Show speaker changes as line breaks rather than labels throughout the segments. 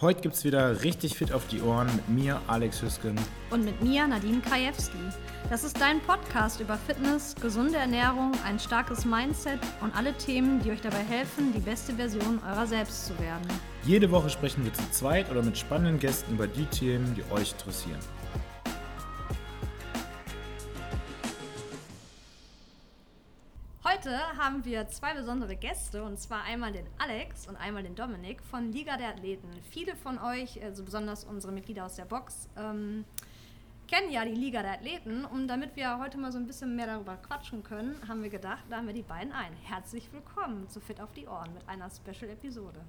Heute gibt es wieder richtig fit auf die Ohren mit mir, Alex Hüsken.
Und mit mir, Nadine Krajewski. Das ist dein Podcast über Fitness, gesunde Ernährung, ein starkes Mindset und alle Themen, die euch dabei helfen, die beste Version eurer selbst zu werden.
Jede Woche sprechen wir zu zweit oder mit spannenden Gästen über die Themen, die euch interessieren.
Heute haben wir zwei besondere Gäste und zwar einmal den Alex und einmal den Dominik von Liga der Athleten. Viele von euch, also besonders unsere Mitglieder aus der Box, ähm, kennen ja die Liga der Athleten und damit wir heute mal so ein bisschen mehr darüber quatschen können, haben wir gedacht, laden wir die beiden ein. Herzlich willkommen zu Fit auf die Ohren mit einer Special-Episode.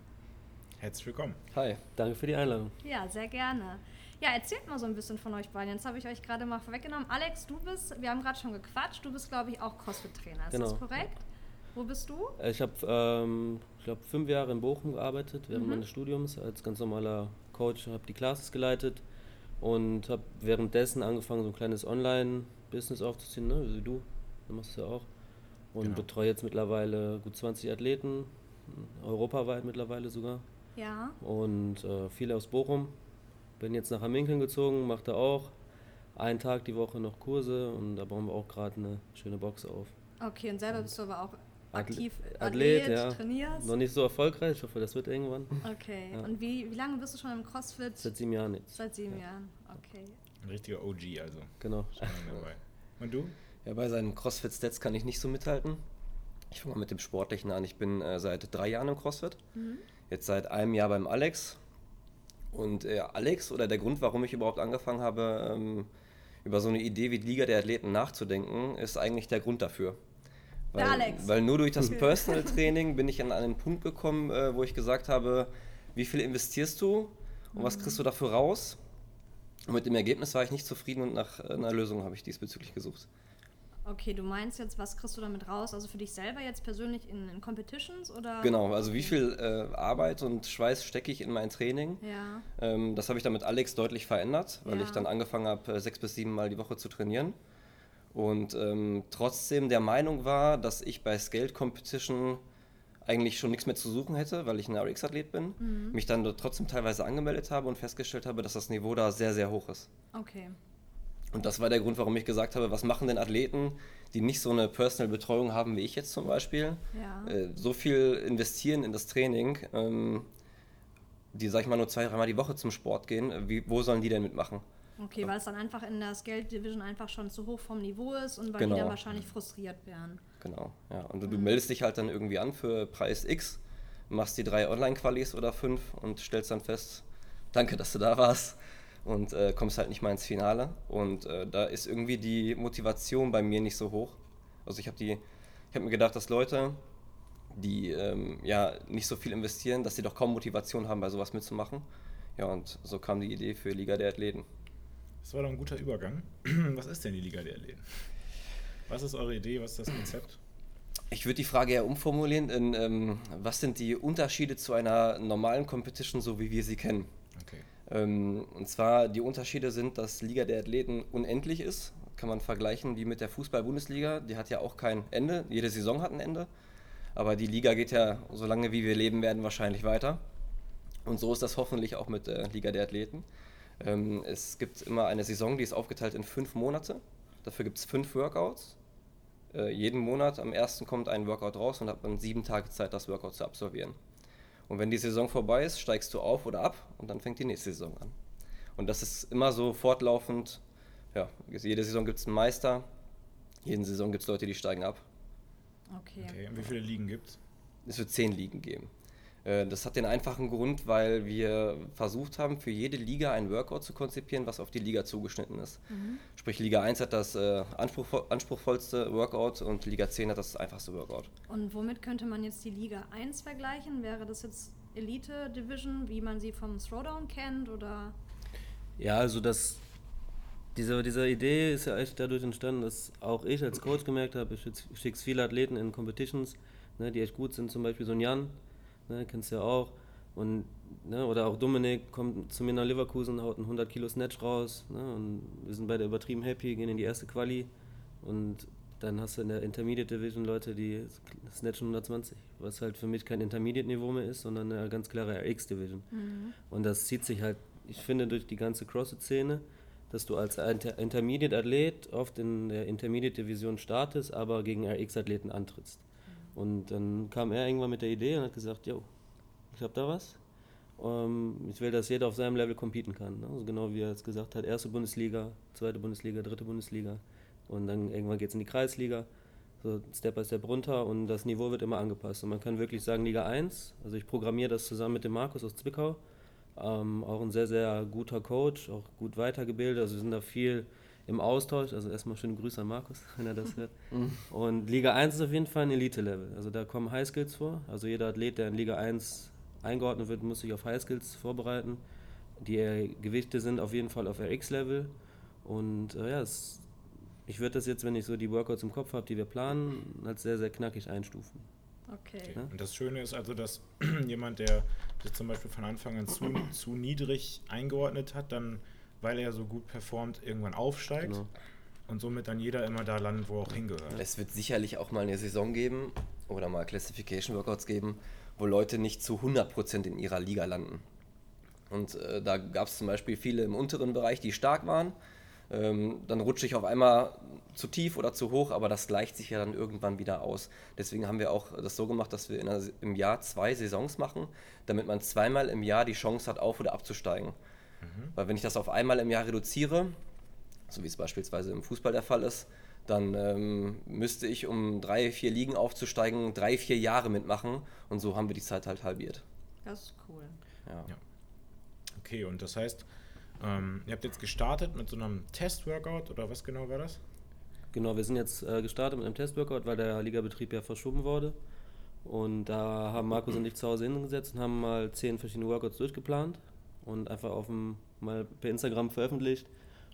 Herzlich willkommen.
Hi, danke für die Einladung.
Ja, sehr gerne. Ja, erzählt mal so ein bisschen von euch beiden. Jetzt habe ich euch gerade mal vorweggenommen. Alex, du bist, wir haben gerade schon gequatscht, du bist, glaube ich, auch CrossFit-Trainer. Ist
genau.
das korrekt? Wo bist du?
Ich habe, ähm, ich glaube, fünf Jahre in Bochum gearbeitet während
Mhm.
meines Studiums als ganz normaler Coach, habe die Classes geleitet und habe währenddessen angefangen, so ein kleines Online-Business aufzuziehen, ne? wie du, du machst es ja auch. Und
Genau.
betreue jetzt mittlerweile gut 20 Athleten, europaweit mittlerweile sogar.
Ja.
Und äh, viele aus Bochum. Bin jetzt nach Hamminkeln gezogen, mache da auch einen Tag die Woche noch Kurse und da bauen wir auch gerade eine schöne Box auf.
Okay, und selber bist du aber auch aktiv
Athlet, ja.
trainierst?
Noch nicht so erfolgreich, ich hoffe, das wird irgendwann.
Okay,
Ja.
und wie, wie lange bist du schon im CrossFit?
Seit sieben Jahren jetzt.
Seit sieben Jahren. Okay.
Ein richtiger OG also.
Genau.
Dabei. Und du?
Ja, bei seinen CrossFit-Stats kann ich nicht so mithalten. Ich fange mal mit dem Sportlichen an. Ich bin äh, seit drei Jahren im CrossFit. Jetzt seit einem Jahr beim Alex. Und äh, Alex, oder der Grund, warum ich überhaupt angefangen habe, ähm, über so eine Idee wie die Liga der Athleten nachzudenken, ist eigentlich der Grund dafür. Weil,
Der Alex.
Weil nur durch das Personal Training bin ich an einen Punkt gekommen, äh, wo ich gesagt habe, wie viel investierst du und was kriegst du dafür raus? Und mit dem Ergebnis war ich nicht zufrieden und nach einer Lösung habe ich diesbezüglich gesucht.
Okay, du meinst jetzt, was kriegst du damit raus? Also für dich selber jetzt persönlich in, in Competitions oder?
Genau, also wie viel äh, Arbeit und Schweiß stecke ich in mein Training?
Ja.
Ähm, das habe ich dann mit Alex deutlich verändert, weil
Ja.
ich dann angefangen habe, äh, sechs bis sieben Mal die Woche zu trainieren. Und ähm, trotzdem der Meinung war, dass ich bei Scaled Competition eigentlich schon nichts mehr zu suchen hätte, weil ich ein RX-Athlet bin.
Mhm.
Mich dann trotzdem teilweise angemeldet habe und festgestellt habe, dass das Niveau da sehr, sehr hoch ist.
Okay.
Und das war der Grund, warum ich gesagt habe, was machen denn Athleten, die nicht so eine Personal-Betreuung haben wie ich jetzt zum Beispiel,
Ja.
äh, so viel investieren in das Training, ähm, die, sag ich mal, nur zwei, dreimal die Woche zum Sport gehen, äh, wie, wo sollen die denn mitmachen?
Okay, weil es dann einfach in der Scale Division einfach schon zu hoch vom Niveau ist und weil
Genau.
die dann wahrscheinlich frustriert wären.
Genau, ja. Und du, du meldest dich halt dann irgendwie an für Preis X, machst die drei Online-Qualis oder fünf und stellst dann fest, danke, dass du da warst und äh, kommst halt nicht mal ins Finale. Und äh, da ist irgendwie die Motivation bei mir nicht so hoch. Also ich habe die, ich habe mir gedacht, dass Leute, die ähm, ja nicht so viel investieren, dass sie doch kaum Motivation haben, bei sowas mitzumachen. Ja, und so kam die Idee für Liga der Athleten.
Das war doch ein guter Übergang. Was ist denn die Liga der Athleten? Was ist eure Idee? Was ist das Konzept?
Ich würde die Frage eher umformulieren in, ähm, was sind die Unterschiede zu einer normalen Competition, so wie wir sie kennen?
Okay.
Ähm, und zwar die Unterschiede sind, dass Liga der Athleten unendlich ist. Kann man vergleichen wie mit der Fußball-Bundesliga. Die hat ja auch kein Ende. Jede Saison hat ein Ende. Aber die Liga geht ja, so lange wie wir leben werden, wahrscheinlich weiter. Und so ist das hoffentlich auch mit der Liga der Athleten. Ähm, es gibt immer eine Saison, die ist aufgeteilt in fünf Monate. Dafür gibt es fünf Workouts. Äh, jeden Monat am ersten kommt ein Workout raus und hat man sieben Tage Zeit, das Workout zu absolvieren. Und wenn die Saison vorbei ist, steigst du auf oder ab und dann fängt die nächste Saison an. Und das ist immer so fortlaufend. Ja, jede Saison gibt es einen Meister, jede Saison gibt es Leute, die steigen ab.
Okay.
okay. Und wie viele Ligen gibt es?
Es wird zehn Ligen geben. Äh, Das hat den einfachen Grund, weil wir versucht haben, für jede Liga ein Workout zu konzipieren, was auf die Liga zugeschnitten ist. Sprich, Liga 1 hat das äh, anspruchvo anspruchsvollste Workout und Liga 10 hat das einfachste Workout.
Und womit könnte man jetzt die Liga 1 vergleichen? Wäre das jetzt Elite Division, wie man sie vom Throwdown kennt oder?
Ja, also das, diese, diese Idee ist ja echt dadurch entstanden, dass auch ich als Coach gemerkt habe, ich schicke viele Athleten in Competitions, ne, die echt gut sind, zum Beispiel so ein Jan, ne, kennst du ja auch. Und, ne, oder auch Dominik kommt zu mir nach Leverkusen, haut einen 100 Kilo Snatch raus. Ne, und wir sind beide übertrieben happy, gehen in die erste Quali. Und dann hast du in der Intermediate Division Leute, die snatchen 120, was halt für mich kein Intermediate-Niveau mehr ist, sondern eine ganz klare RX-Division. Und das zieht sich halt, ich finde, durch die ganze CrossFit-Szene, dass du als Inter Intermediate-Athlet oft in der Intermediate-Division startest, aber gegen RX-Athleten antrittst. Und dann kam er irgendwann mit der Idee und hat gesagt, jo, ich habe da was. Ähm, ich will, dass jeder auf seinem Level competen kann. Ne? Also genau wie er jetzt gesagt hat, erste Bundesliga, zweite Bundesliga, dritte Bundesliga. Und dann irgendwann geht es in die Kreisliga, so Step by Step runter und das Niveau wird immer angepasst. Und man kann wirklich sagen, Liga 1, also ich programmiere das zusammen mit dem Markus aus Zwickau, ähm, auch ein sehr, sehr guter Coach, auch gut weitergebildet, also wir sind da viel im Austausch, also erstmal schöne Grüße an Markus, wenn er das hört. Und Liga 1 ist auf jeden Fall ein Elite-Level, also da kommen High Skills vor, also jeder Athlet, der in Liga 1 eingeordnet wird, muss sich auf High Skills vorbereiten. Die Gewichte sind auf jeden Fall auf RX-Level und äh, ja, es ich würde das jetzt, wenn ich so die Workouts im Kopf habe, die wir planen, als sehr, sehr knackig einstufen.
Okay.
Ja.
Und das Schöne ist also, dass jemand, der sich zum Beispiel von Anfang an zu, zu niedrig eingeordnet hat, dann, weil er so gut performt, irgendwann aufsteigt
Genau.
und somit dann jeder immer da landet, wo er auch hingehört.
Es wird sicherlich auch mal eine Saison geben oder mal Classification Workouts geben, wo Leute nicht zu 100% in ihrer Liga landen. Und äh, da gab es zum Beispiel viele im unteren Bereich, die stark waren. Ähm, dann rutsche ich auf einmal zu tief oder zu hoch, aber das gleicht sich ja dann irgendwann wieder aus. Deswegen haben wir auch das so gemacht, dass wir in einer, im Jahr zwei Saisons machen, damit man zweimal im Jahr die Chance hat, auf oder abzusteigen. Weil wenn ich das auf einmal im Jahr reduziere, so wie es beispielsweise im Fußball der Fall ist, dann ähm, müsste ich, um drei, vier Ligen aufzusteigen, drei, vier Jahre mitmachen und so haben wir die Zeit halt halbiert.
Das ist cool.
Ja.
Ja. Okay, und das heißt, ähm, ihr habt jetzt gestartet mit so einem Test-Workout oder was genau war das?
Genau, wir sind jetzt äh, gestartet mit einem Testworkout, weil der Ligabetrieb ja verschoben wurde. Und da haben Markus und ich zu Hause hingesetzt und haben mal zehn verschiedene Workouts durchgeplant und einfach auf dem, mal per Instagram veröffentlicht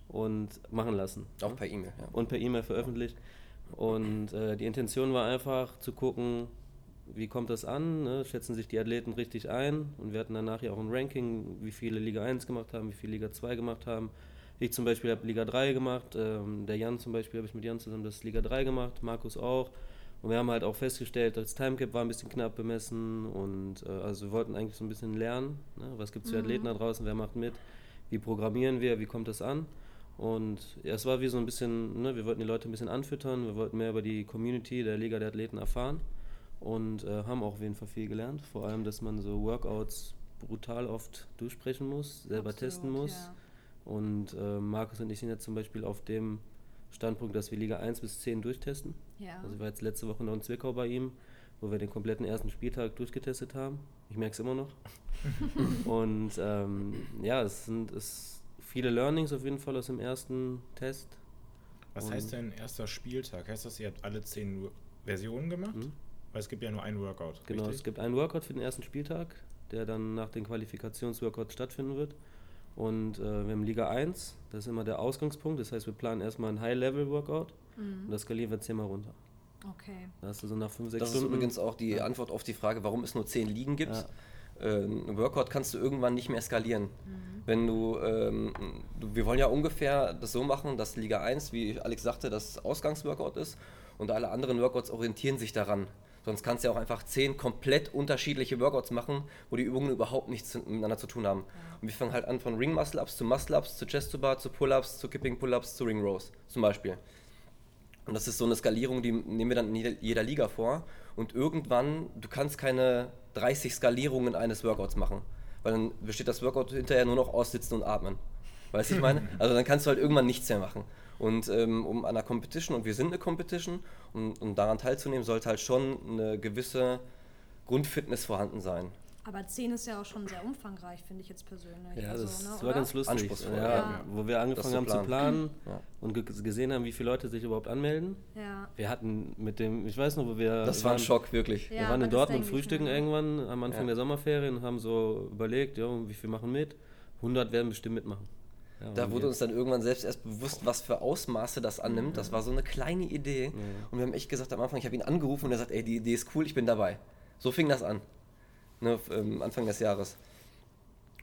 und machen lassen.
Auch per E-Mail. Ja.
und per E-Mail veröffentlicht. Und äh, die Intention war einfach zu gucken, wie kommt das an, ne? schätzen sich die Athleten richtig ein und wir hatten danach ja auch ein Ranking, wie viele Liga 1 gemacht haben, wie viele Liga 2 gemacht haben. Ich zum Beispiel habe Liga 3 gemacht, ähm, der Jan zum Beispiel habe ich mit Jan zusammen das Liga 3 gemacht, Markus auch. Und wir haben halt auch festgestellt, das Timecap war ein bisschen knapp bemessen und äh, also wir wollten eigentlich so ein bisschen lernen, ne? was gibt es für Athleten da draußen, wer macht mit, wie programmieren wir, wie kommt das an. Und ja, es war wie so ein bisschen, ne, wir wollten die Leute ein bisschen anfüttern, wir wollten mehr über die Community der Liga der Athleten erfahren und äh, haben auch auf jeden Fall viel gelernt. Vor allem, dass man so Workouts brutal oft durchsprechen muss, selber
Absolut,
testen muss.
ja.
Und äh, Markus und ich sind jetzt zum Beispiel auf dem Standpunkt, dass wir Liga 1 bis 10 durchtesten.
Ja.
Also ich war jetzt letzte Woche noch in Zwickau bei ihm, wo wir den kompletten ersten Spieltag durchgetestet haben. Ich merke es immer noch. und ähm, ja, es sind es viele Learnings auf jeden Fall aus dem ersten Test.
Was
Und-
heißt denn erster Spieltag? Heißt das, ihr habt alle zehn Wo- Versionen gemacht?
Mhm.
Weil es gibt ja nur einen Workout.
Genau,
richtig?
es gibt einen Workout für den ersten Spieltag, der dann nach den Qualifikationsworkouts stattfinden wird. Und äh, wir haben Liga 1, das ist immer der Ausgangspunkt. Das heißt, wir planen erstmal ein High-Level-Workout und das skalieren wir zehnmal runter.
Okay.
Da hast du so nach 5, 6
Das ist
Stunden.
übrigens auch die Antwort auf die Frage, warum es nur 10 Ligen gibt. Äh, ein Workout kannst du irgendwann nicht mehr skalieren. Wenn du, ähm, du, wir wollen ja ungefähr das so machen, dass Liga 1, wie Alex sagte, das Ausgangsworkout ist und alle anderen Workouts orientieren sich daran. Sonst kannst du ja auch einfach 10 komplett unterschiedliche Workouts machen, wo die Übungen überhaupt nichts miteinander zu tun haben. Und wir fangen halt an von Ring Muscle Ups zu Muscle Ups zu Chest to Bar zu Pull-Ups zu Kipping Pull-Ups zu Ring Rows zum Beispiel. Und das ist so eine Skalierung, die nehmen wir dann in jeder, jeder Liga vor. Und irgendwann, du kannst keine 30 Skalierungen eines Workouts machen. Weil dann besteht das Workout hinterher nur noch aus Sitzen und Atmen. Weißt du, ich meine? Also dann kannst du halt irgendwann nichts mehr machen. Und ähm, um an einer Competition, und wir sind eine Competition, um, um daran teilzunehmen, sollte halt schon eine gewisse Grundfitness vorhanden sein.
Aber 10 ist ja auch schon sehr umfangreich, finde ich jetzt persönlich.
Ja,
also,
das
ne,
war
oder?
ganz lustig.
Anspruchsvoll,
Ja,
ja.
Wo wir angefangen
zu
haben zu planen
Ja.
und ge gesehen haben, wie viele Leute sich überhaupt anmelden.
Ja.
Wir hatten mit dem, ich weiß noch, wo wir.
Das
wir
war ein
waren-
Schock, wirklich.
Ja,
wir waren in Dortmund frühstücken irgendwann am Anfang
Ja.
der Sommerferien und haben so überlegt, ja, wie viel machen mit? 100 werden bestimmt mitmachen. Ja,
Da wurde uns dann irgendwann selbst erst bewusst, was für Ausmaße das annimmt. Das war so eine kleine Idee. Und wir haben echt gesagt am Anfang, ich habe ihn angerufen und er sagt, ey, die Idee ist cool, ich bin dabei. So fing das an. Ne, ähm, Anfang des Jahres.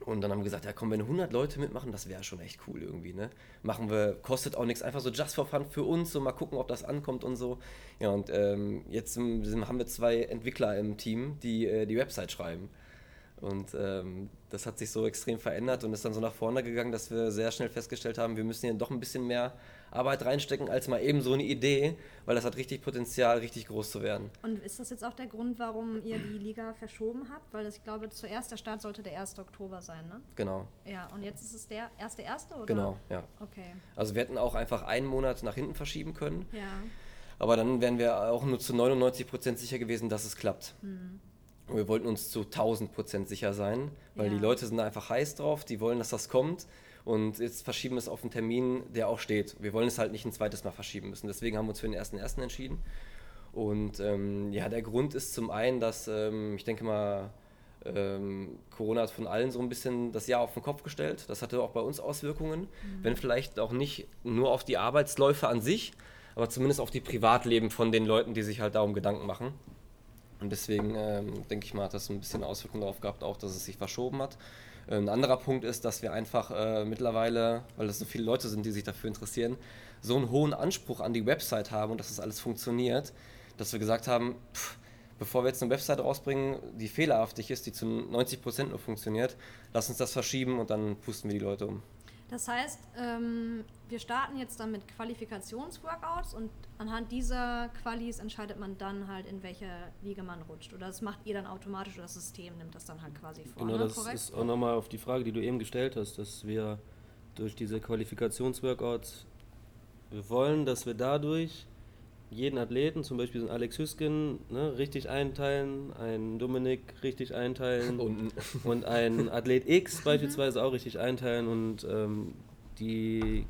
Und dann haben wir gesagt, ja komm, wenn 100 Leute mitmachen, das wäre schon echt cool irgendwie, ne? Machen wir, kostet auch nichts, einfach so just for fun für uns, so mal gucken, ob das ankommt und so. Ja, und ähm, jetzt haben wir zwei Entwickler im Team, die äh, die Website schreiben. Und ähm, das hat sich so extrem verändert und ist dann so nach vorne gegangen, dass wir sehr schnell festgestellt haben, wir müssen hier doch ein bisschen mehr Arbeit reinstecken als mal eben so eine Idee, weil das hat richtig Potenzial, richtig groß zu werden.
Und ist das jetzt auch der Grund, warum ihr die Liga verschoben habt? Weil das, ich glaube, zuerst der Start sollte der 1. Oktober sein, ne?
Genau.
Ja, und jetzt ist es der erste erste oder?
Genau, ja.
Okay.
Also wir hätten auch einfach einen Monat nach hinten verschieben können.
Ja.
Aber dann wären wir auch nur zu 99 Prozent sicher gewesen, dass es klappt.
Mhm.
Und wir wollten uns zu 1000 Prozent sicher sein, weil
Ja.
die Leute sind einfach heiß drauf, die wollen, dass das kommt. Und jetzt verschieben wir es auf einen Termin, der auch steht. Wir wollen es halt nicht ein zweites Mal verschieben müssen. Deswegen haben wir uns für den ersten ersten entschieden. Und ähm, ja, der Grund ist zum einen, dass ähm, ich denke mal, ähm, Corona hat von allen so ein bisschen das Jahr auf den Kopf gestellt. Das hatte auch bei uns Auswirkungen, wenn vielleicht auch nicht nur auf die Arbeitsläufe an sich, aber zumindest auf die Privatleben von den Leuten, die sich halt darum Gedanken machen. Und deswegen ähm, denke ich mal, hat das ein bisschen Auswirkungen darauf gehabt, auch dass es sich verschoben hat. Äh, Ein anderer Punkt ist, dass wir einfach äh, mittlerweile, weil es so viele Leute sind, die sich dafür interessieren, so einen hohen Anspruch an die Website haben und dass das alles funktioniert, dass wir gesagt haben, pff, bevor wir jetzt eine Website rausbringen, die fehlerhaftig ist, die zu 90% nur funktioniert, lass uns das verschieben und dann pusten wir die Leute um.
Das heißt, ähm, wir starten jetzt dann mit Qualifikationsworkouts und anhand dieser Qualis entscheidet man dann halt, in welche Liga man rutscht. Oder das macht ihr dann automatisch oder das System nimmt das dann halt quasi vor.
Genau,
ne?
das ist auch nochmal auf die Frage, die du eben gestellt hast, dass wir durch diese Qualifikationsworkouts, wir wollen, dass wir dadurch jeden Athleten, zum Beispiel so einen Alex Hüsken, ne, richtig einteilen, einen Dominik richtig einteilen
Und
und einen Athlet X beispielsweise auch richtig einteilen und ähm, die,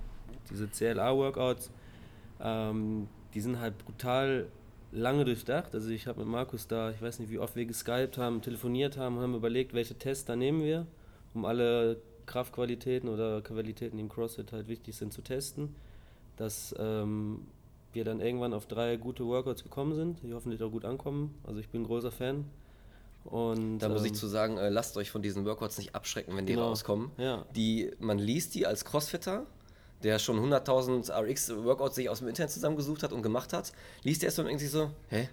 diese CLA-Workouts, ähm, die sind halt brutal lange durchdacht. Also ich habe mit Markus da, ich weiß nicht, wie oft wir geskypt haben, telefoniert haben, haben überlegt, welche Tests da nehmen wir, um alle Kraftqualitäten oder Qualitäten, die im CrossFit halt wichtig sind, zu testen. Dass ähm, wir dann irgendwann auf drei gute Workouts gekommen sind, die hoffentlich auch gut ankommen. Also ich bin ein großer Fan. Und,
da muss ich
ähm,
zu sagen, äh, lasst euch von diesen Workouts nicht abschrecken, wenn die
Genau.
rauskommen.
Ja.
Die, man liest die als Crossfitter, der schon 100.000 RX-Workouts sich aus dem Internet zusammengesucht hat und gemacht hat, liest erst und denkt sich so, hä?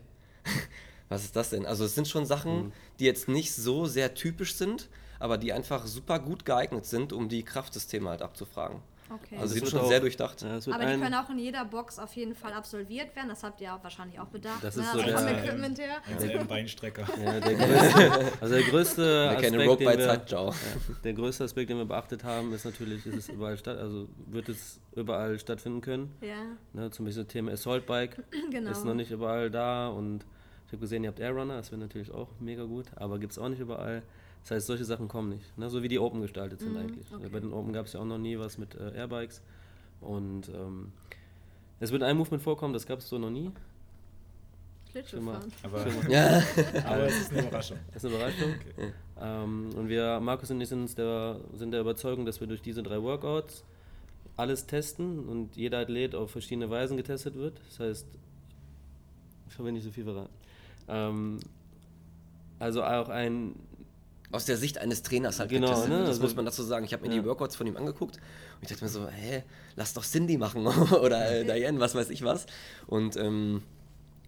Was ist das denn? Also es sind schon Sachen,
Mhm.
die jetzt nicht so sehr typisch sind, aber die einfach super gut geeignet sind, um die Kraftsysteme halt abzufragen.
Okay.
Also die
es
sind
wird
schon
auch-
sehr durchdacht.
Ja,
Aber die können auch in jeder Box auf jeden Fall absolviert werden. Das habt ihr auch wahrscheinlich auch bedacht.
Das
ne?
ist so
also vom
der-
Equipment her.
Als er im Beinstrecker.
Ja, der größte, also der größte
Wer keine
Aspekt, den wir,
ciao.
ja, der größte Aspekt, den wir beachtet haben, ist natürlich, ist es überall statt, also wird es überall stattfinden können.
Ja,
Ne, zum Beispiel das Thema Assault Bike
genau.
ist noch nicht überall da und ich habe gesehen, ihr habt Airrunner, das wäre natürlich auch mega gut, aber gibt es auch nicht überall. Das heißt, solche Sachen kommen nicht, ne, so wie die Open gestaltet sind
Mhm,
eigentlich.
okay.
Bei den Open gab es ja auch noch nie was mit äh, Airbikes und ähm, es wird ein Movement vorkommen, das gab es so noch nie.
Schlittschuhfahren.
Aber,
Ja.
aber es ist eine Überraschung.
Das ist eine Überraschung. Ähm, und wir, Markus und ich, sind, der, sind der Überzeugung, dass wir durch diese drei Workouts alles testen und jeder Athlet auf verschiedene Weisen getestet wird. Das heißt, ich will nicht so viel verraten. Ähm, also auch ein,
Aus der Sicht eines Trainers halt
Genau,
getestet.
ne?
Das
Also-
muss man dazu sagen. Ich habe mir
Ja.
die Workouts von ihm angeguckt und ich dachte mir so, hä, lass doch Cindy machen oder äh, Diane, was weiß ich was. Und ähm,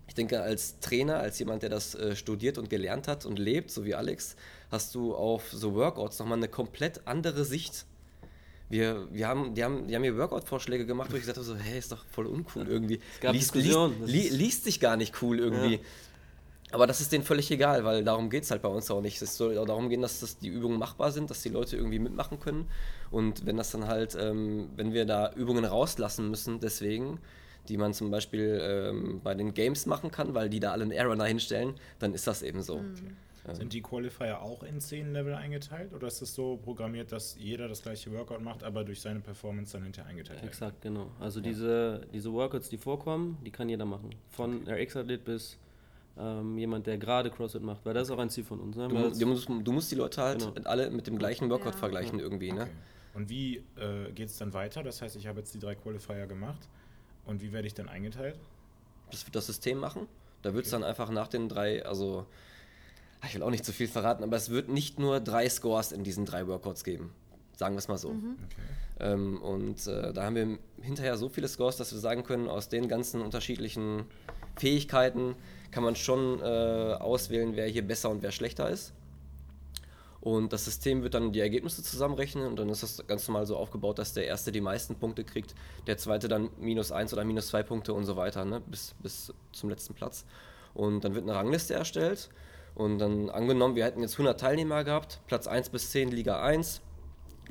ich denke, als Trainer, als jemand, der das äh, studiert und gelernt hat und lebt, so wie Alex, hast du auf so Workouts nochmal eine komplett andere Sicht. Wir, wir haben, die, haben, die haben mir Workout-Vorschläge gemacht, wo ich gesagt habe, so, hey, ist doch voll uncool irgendwie.
gab
liest, Liest, li, liest sich gar nicht cool irgendwie.
Ja.
Aber das ist denen völlig egal, weil darum geht es halt bei uns auch nicht. Es soll auch darum gehen, dass das die Übungen machbar sind, dass die Leute irgendwie mitmachen können. Und wenn das dann halt, ähm, wenn wir da Übungen rauslassen müssen, deswegen, die man zum Beispiel ähm, bei den Games machen kann, weil die da alle einen Airrunner hinstellen, dann ist das eben so.
Sind die Qualifier auch in 10 Level eingeteilt oder ist es so programmiert, dass jeder das gleiche Workout macht, aber durch seine Performance dann hinterher eingeteilt wird?
exakt, genau. Also diese, diese Workouts, die vorkommen, die kann jeder machen. Von RX-Athlet bis ähm, jemand, der gerade CrossFit macht, weil das ist auch ein Ziel von uns. Ne?
Du, du, musst, du musst die Leute halt
Genau.
alle mit dem gleichen Workout
Ja.
vergleichen irgendwie, ne?
Okay. Und wie äh, geht es dann weiter? Das heißt, ich habe jetzt die drei Qualifier gemacht. Und wie werde ich dann eingeteilt?
Das wird das System machen. Da wird es dann einfach nach den drei, also ich will auch nicht zu viel verraten, aber es wird nicht nur drei Scores in diesen drei Workouts geben. Sagen wir es mal so.
Mhm.
Okay.
Ähm, und äh, da haben wir hinterher so viele Scores, dass wir sagen können, aus den ganzen unterschiedlichen Fähigkeiten kann man schon äh, auswählen, wer hier besser und wer schlechter ist. Und das System wird dann die Ergebnisse zusammenrechnen und dann ist das ganz normal so aufgebaut, dass der Erste die meisten Punkte kriegt, der Zweite dann minus eins oder minus zwei Punkte und so weiter, ne? bis, bis zum letzten Platz. Und dann wird eine Rangliste erstellt und dann angenommen, wir hätten jetzt 100 Teilnehmer gehabt, Platz 1 bis 10 Liga 1,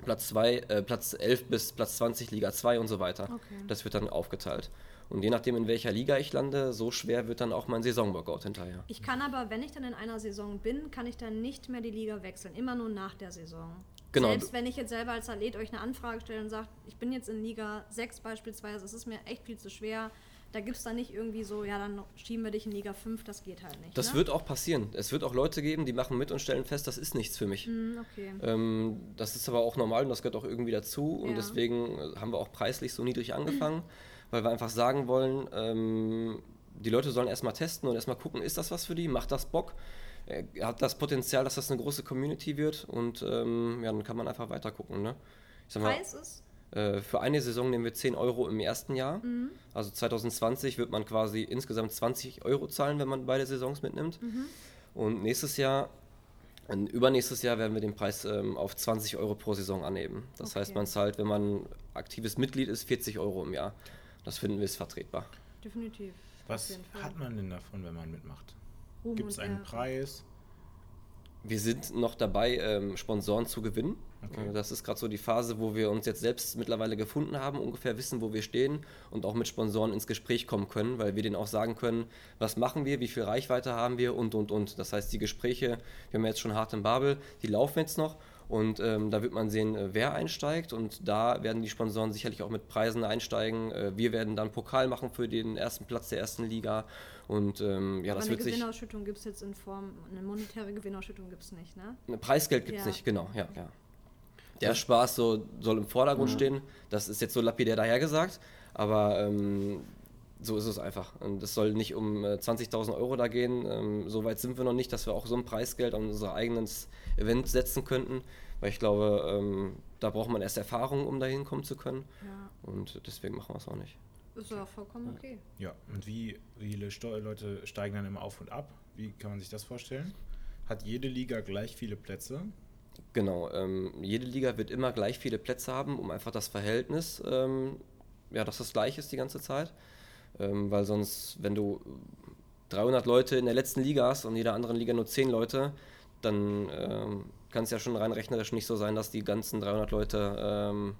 Platz, 2, äh, Platz 11 bis Platz 20 Liga 2 und so weiter.
Okay.
Das wird dann aufgeteilt. Und je nachdem, in welcher Liga ich lande, so schwer wird dann auch mein Saisonworkout hinterher.
Ich kann aber, wenn ich dann in einer Saison bin, kann ich dann nicht mehr die Liga wechseln. Immer nur nach der Saison.
Genau.
Selbst wenn ich jetzt selber als Athlet euch eine Anfrage stelle und sage, ich bin jetzt in Liga 6 beispielsweise, es ist mir echt viel zu schwer. Da gibt es dann nicht irgendwie so, ja, dann schieben wir dich in Liga 5, das geht halt nicht.
Das
ne?
wird auch passieren. Es wird auch Leute geben, die machen mit und stellen fest, das ist nichts für mich.
Hm, okay.
Ähm, das ist aber auch normal und das gehört auch irgendwie dazu. Und
Ja.
deswegen äh, haben wir auch preislich so niedrig angefangen, weil wir einfach sagen wollen, ähm, die Leute sollen erstmal testen und erstmal gucken, ist das was für die, macht das Bock, äh, hat das Potenzial, dass das eine große Community wird und ähm, ja, dann kann man einfach weiter gucken. Ne? Ich sag mal,
Preis ist,
äh, für eine Saison nehmen wir 10 Euro im ersten Jahr. Also 2020 wird man quasi insgesamt 20 Euro zahlen, wenn man beide Saisons mitnimmt. Und nächstes Jahr, äh, übernächstes Jahr werden wir den Preis ähm, auf 20 Euro pro Saison anheben. Das heißt,
Okay.
man zahlt, wenn man aktives Mitglied ist, 40 Euro im Jahr. Das finden wir ist vertretbar.
definitiv.
Was hat man denn davon, wenn man mitmacht? Gibt es einen
Ehre.
Preis?
Wir sind noch dabei, ähm, Sponsoren zu gewinnen.
Okay.
Äh, Das ist gerade so die Phase, wo wir uns jetzt selbst mittlerweile gefunden haben, ungefähr wissen, wo wir stehen und auch mit Sponsoren ins Gespräch kommen können, weil wir denen auch sagen können, was machen wir, wie viel Reichweite haben wir und, und, und. Das heißt, die Gespräche, wir haben jetzt schon hart im Babel, die laufen jetzt noch und ähm, da wird man sehen, äh, wer einsteigt und da werden die Sponsoren sicherlich auch mit Preisen einsteigen. Äh, wir werden dann Pokal machen für den ersten Platz der ersten Liga und ähm, ja,
Aber
das
eine
wird sich...
Gewinnausschüttung gibt es jetzt in Form, eine monetäre Gewinnausschüttung gibt es nicht, ne?
Ne, Preisgeld gibt es
Ja.
nicht, genau, ja, ja. Der Spaß so, soll im Vordergrund stehen. Das ist jetzt so lapidär dahergesagt, aber ähm, so ist es einfach. Und es soll nicht um äh, 20.000 Euro da gehen. Ähm, so weit sind wir noch nicht, dass wir auch so ein Preisgeld an unser eigenes Event setzen könnten, weil ich glaube, ähm, da braucht man erst Erfahrung, um dahin kommen zu können.
Ja,
Und deswegen machen wir es auch nicht.
ist ja vollkommen okay.
Ja, und wie viele Sto Leute steigen dann immer auf und ab? Wie kann man sich das vorstellen? Hat jede Liga gleich viele Plätze?
Genau, ähm, jede Liga wird immer gleich viele Plätze haben, um einfach das Verhältnis, ähm, ja, dass das gleich ist die ganze Zeit. Ähm, weil sonst, wenn du 300 Leute in der letzten Liga hast und in jeder anderen Liga nur 10 Leute, dann ähm, kann es ja schon rein rechnerisch nicht so sein, dass die ganzen 300 Leute ähm,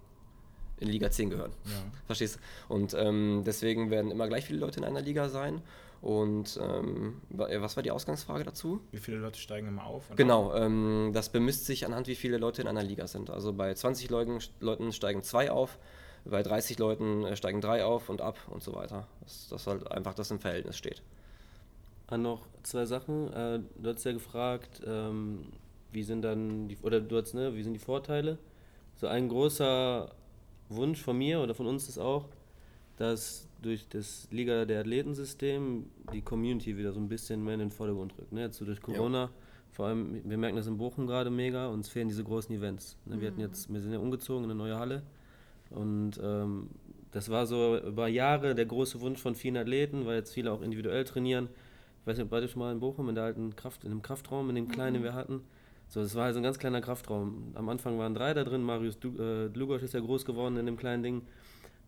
in Liga 10 gehören.
Ja.
Verstehst du? Und ähm, deswegen werden immer gleich viele Leute in einer Liga sein. Und ähm, äh, was war die Ausgangsfrage dazu?
Wie viele Leute steigen immer auf?
Genau, ähm, das bemisst sich anhand, wie viele Leute in einer Liga sind. Also bei 20 Leuten, Leuten steigen zwei auf, bei 30 Leuten äh, steigen drei auf und ab und so weiter. Dass das halt einfach das im Verhältnis steht.
An noch zwei Sachen. Äh, du hast ja gefragt, ähm, wie sind dann die, oder du hast, ne, wie sind die Vorteile? So ein großer Wunsch von mir oder von uns ist auch, dass durch das Liga der Athleten-System die Community wieder so ein bisschen mehr in den Vordergrund rückt. Ne? Jetzt so durch Corona, vor allem, wir merken das in Bochum gerade mega, uns fehlen diese großen Events. Ne? Wir hatten jetzt, wir sind ja umgezogen in eine neue Halle und ähm, das war so über Jahre der große Wunsch von vielen Athleten, weil jetzt viele auch individuell trainieren. Ich weiß nicht, ob beide schon mal in Bochum in der alten Kraft, in dem Kraftraum, in dem kleinen, den wir hatten. So, das war halt ein ganz kleiner Kraftraum. Am Anfang waren drei da drin. Marius äh, Dlugosch ist ja groß geworden in dem kleinen Ding.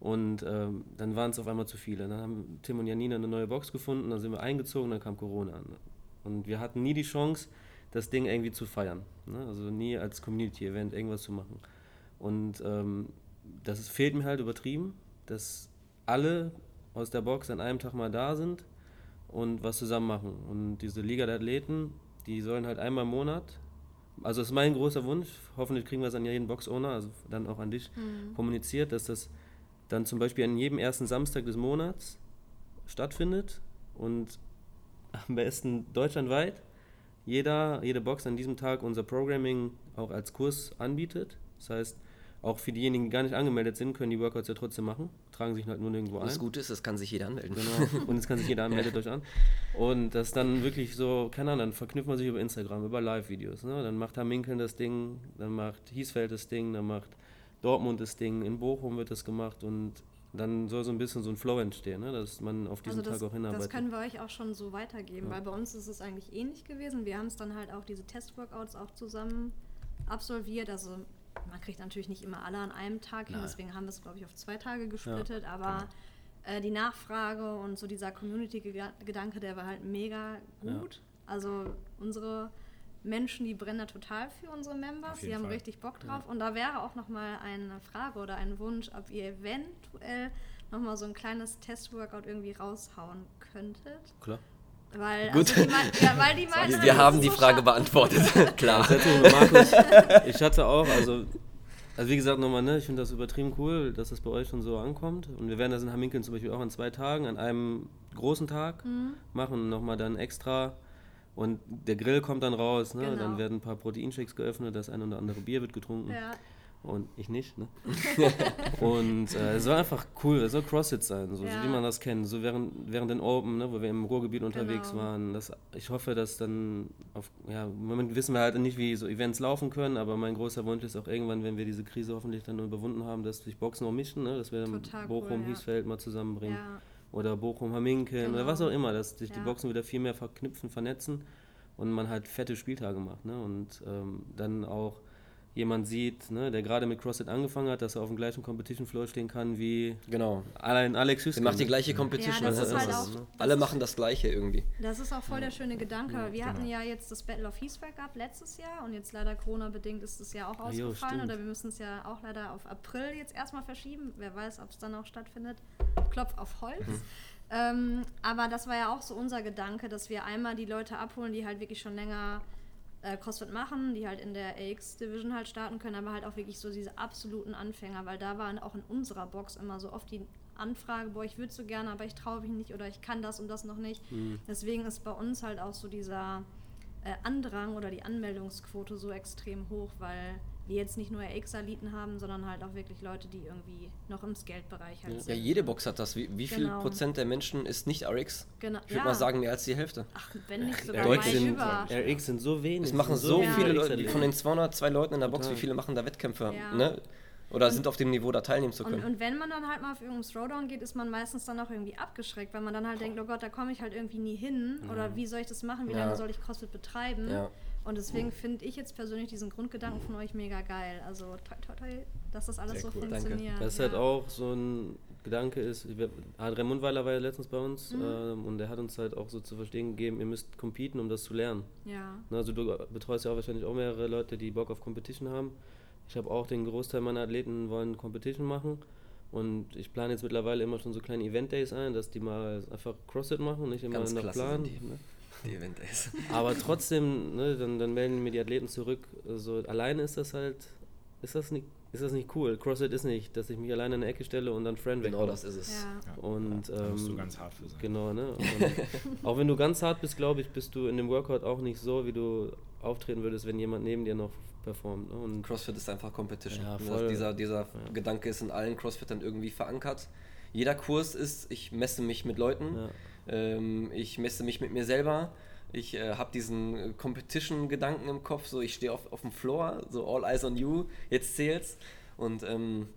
Und ähm, dann waren es auf einmal zu viele. Dann haben Tim und Janina eine neue Box gefunden, dann sind wir eingezogen, dann kam Corona an. Und wir hatten nie die Chance, das Ding irgendwie zu feiern. Ne? Also nie als Community-Event irgendwas zu machen. Und ähm, das fehlt mir halt übertrieben, dass alle aus der Box an einem Tag mal da sind und was zusammen machen. Und diese Liga der Athleten, die sollen halt einmal im Monat, also das ist mein großer Wunsch, hoffentlich kriegen wir es an jeden Box-Owner, also dann auch an dich kommuniziert, dass das dann zum Beispiel an jedem ersten Samstag des Monats stattfindet und am besten deutschlandweit. Jeder, jede Box an diesem Tag unser Programming auch als Kurs anbietet. Das heißt, auch für diejenigen, die gar nicht angemeldet sind, können die Workouts ja trotzdem machen, tragen sich halt nur nirgendwo
Und das
ein.
Gute ist, es kann sich jeder anmelden.
Genau. Und jetzt kann sich jeder anmeldet euch an. Und das dann wirklich so, keine Ahnung, dann verknüpft man sich über Instagram, über Live-Videos. Ne? Dann macht Hamminkeln das Ding, dann macht Hiesfeld das Ding, dann macht Dortmund das Ding, in Bochum wird das gemacht und dann soll so ein bisschen so ein Flow entstehen, ne? dass man auf diesen
Also das,
Tag auch hinarbeitet.
das können wir euch auch schon so weitergeben,
Ja.
weil bei uns ist es eigentlich ähnlich gewesen. Wir haben es dann halt auch diese Testworkouts auch zusammen absolviert. Also man kriegt natürlich nicht immer alle an einem Tag hin,
Nein.
deswegen haben wir es, glaube ich, auf zwei Tage gesplittet, aber äh, die Nachfrage und so dieser Community-Gedanke, der war halt mega
Ja.
gut. Also unsere Menschen, die brennen da total für unsere Members, die haben
Fall.
richtig Bock drauf. Und da wäre auch nochmal eine Frage oder ein Wunsch, ob ihr eventuell nochmal so ein kleines Testworkout irgendwie raushauen könntet.
Klar.
Weil,
Gut.
Also die, ja, weil die meisten.
Wir, wir haben die
so
Frage beantwortet. Klar.
Markus, ich hatte auch, also, also wie gesagt nochmal, ne, ich finde das übertrieben cool, dass das bei euch schon so ankommt. Und wir werden das in Hamminkeln zum Beispiel auch an zwei Tagen, an einem großen Tag
Mhm.
machen, nochmal dann extra. Und der Grill kommt dann raus, ne?
Genau.
dann werden ein paar Proteinshakes geöffnet, das ein oder andere Bier wird getrunken.
Ja,
Und ich nicht, ne? und äh, es soll einfach cool, es soll CrossFit sein, so, so
Ja.
wie man das kennt. So während, während den Open, ne, wo wir im Ruhrgebiet unterwegs
Genau.
waren. Das, ich hoffe, dass dann auf, ja, im Moment wissen wir halt nicht, wie so Events laufen können, aber mein großer Wunsch ist auch irgendwann, wenn wir diese Krise hoffentlich dann überwunden haben, dass sich Boxen auch mischen, ne? dass wir dann
Total
Bochum,
cool, ja.
Hiesfeld mal zusammenbringen.
ja.
Oder Bochum, Hamminkeln oder
Genau.
was auch immer, dass sich die. Boxen wieder viel mehr verknüpfen, vernetzen und man halt fette Spieltage macht. Ne? Und ähm, dann auch jemand sieht, ne, der gerade mit CrossFit angefangen hat, dass er auf dem gleichen Competition Floor stehen kann wie
Genau.
allein Alex
Der
Hüsken.
macht die gleiche Competition.
Ja, das
was
ist
das
halt auch-
Alle machen das Gleiche irgendwie.
Das ist auch voll der schöne Gedanke.
Ja,
wir hatten
genau.
ja jetzt das Battle of Hiesfeld gehabt letztes Jahr und jetzt leider Corona-bedingt ist es ja auch
jo,
ausgefallen
stimmt.
oder wir müssen es ja auch leider auf April jetzt erstmal verschieben. Wer weiß, ob es dann auch stattfindet. Klopf auf Holz.
Mhm.
Ähm, aber das war ja auch so unser Gedanke, dass wir einmal die Leute abholen, die halt wirklich schon länger äh, CrossFit machen, die halt in der AX-Division halt starten können, aber halt auch wirklich so diese absoluten Anfänger, weil da waren auch in unserer Box immer so oft die Anfrage, boah, ich würde so gerne, aber ich traue mich nicht oder ich kann das und das noch nicht.
Mhm.
Deswegen ist bei uns halt auch so dieser äh, Andrang oder die Anmeldungsquote so extrem hoch, weil wir jetzt nicht nur AX-Eliten haben, sondern halt auch wirklich Leute, die irgendwie noch im Skate-Bereich halt
Ja.
Ja,
sind.
jede Box hat das. Wie, wie viel
Genau.
Prozent der Menschen ist nicht RX?
Genau.
Ich würde
ja.
mal sagen, mehr als die Hälfte.
Ach, wenn nicht sogar
RX sind,
über.
RX sind so wenig.
Es machen so
Ja.
viele Leute, von den 202 Leuten in der Box,
Total.
wie viele machen da Wettkämpfe?
Ja.
Ne? Oder sind auf dem Niveau, da teilnehmen zu
Und,
können.
und wenn man dann halt mal auf irgendeinen Throwdown geht, ist man meistens dann auch irgendwie abgeschreckt, weil man dann halt denkt, oh Gott, da komme ich halt irgendwie nie hin. Oder wie soll ich das machen? Wie
Ja.
lange soll ich CrossFit betreiben?
Ja.
Und deswegen finde ich jetzt persönlich diesen Grundgedanken von euch mega geil. Also toi, toi, toi, dass das alles
Sehr
so
cool.
Danke.
funktioniert.
Das ist
ja.
halt auch so ein Gedanke ist, Adrian Mundweiler war ja letztens bei uns
Mhm.
ähm, und der hat uns halt auch so zu verstehen gegeben, ihr müsst competen, um das zu lernen.
Ja.
Ne, Also du betreust ja auch wahrscheinlich auch mehrere Leute, die Bock auf Competition haben. Ich habe auch den Großteil meiner Athleten wollen Competition machen und ich plane jetzt mittlerweile immer schon so kleine Event-Days ein, dass die mal einfach CrossFit machen, nicht immer
Ganz
nach Plan.
sind die.
Ne?
Die Event Days.
Aber trotzdem, ne, dann, dann melden mir die Athleten zurück. So alleine ist das halt, ist das nicht, ist das nicht cool. CrossFit ist nicht, dass ich mich alleine in eine Ecke stelle und dann Friend
Genau das ist es.
Ja.
Ja.
Und
Da musst du
ähm,
ganz hart für sein.
Genau, ne? Auch wenn du ganz hart bist, glaube ich, bist du in dem Workout auch nicht so, wie du auftreten würdest, wenn jemand neben dir noch performt. Ne? Und
CrossFit ist einfach Competition.
Ja,
Und
voll.
Dieser, dieser
Ja.
Gedanke ist in allen CrossFittern irgendwie verankert. Jeder Kurs ist, ich messe mich mit Leuten,
Ja.
Ähm, ich messe mich mit mir selber. Ich äh, habe diesen äh, Competition-Gedanken im Kopf, so ich stehe auf, auf dem Floor, so all eyes on you, jetzt zählt's. Und ähm,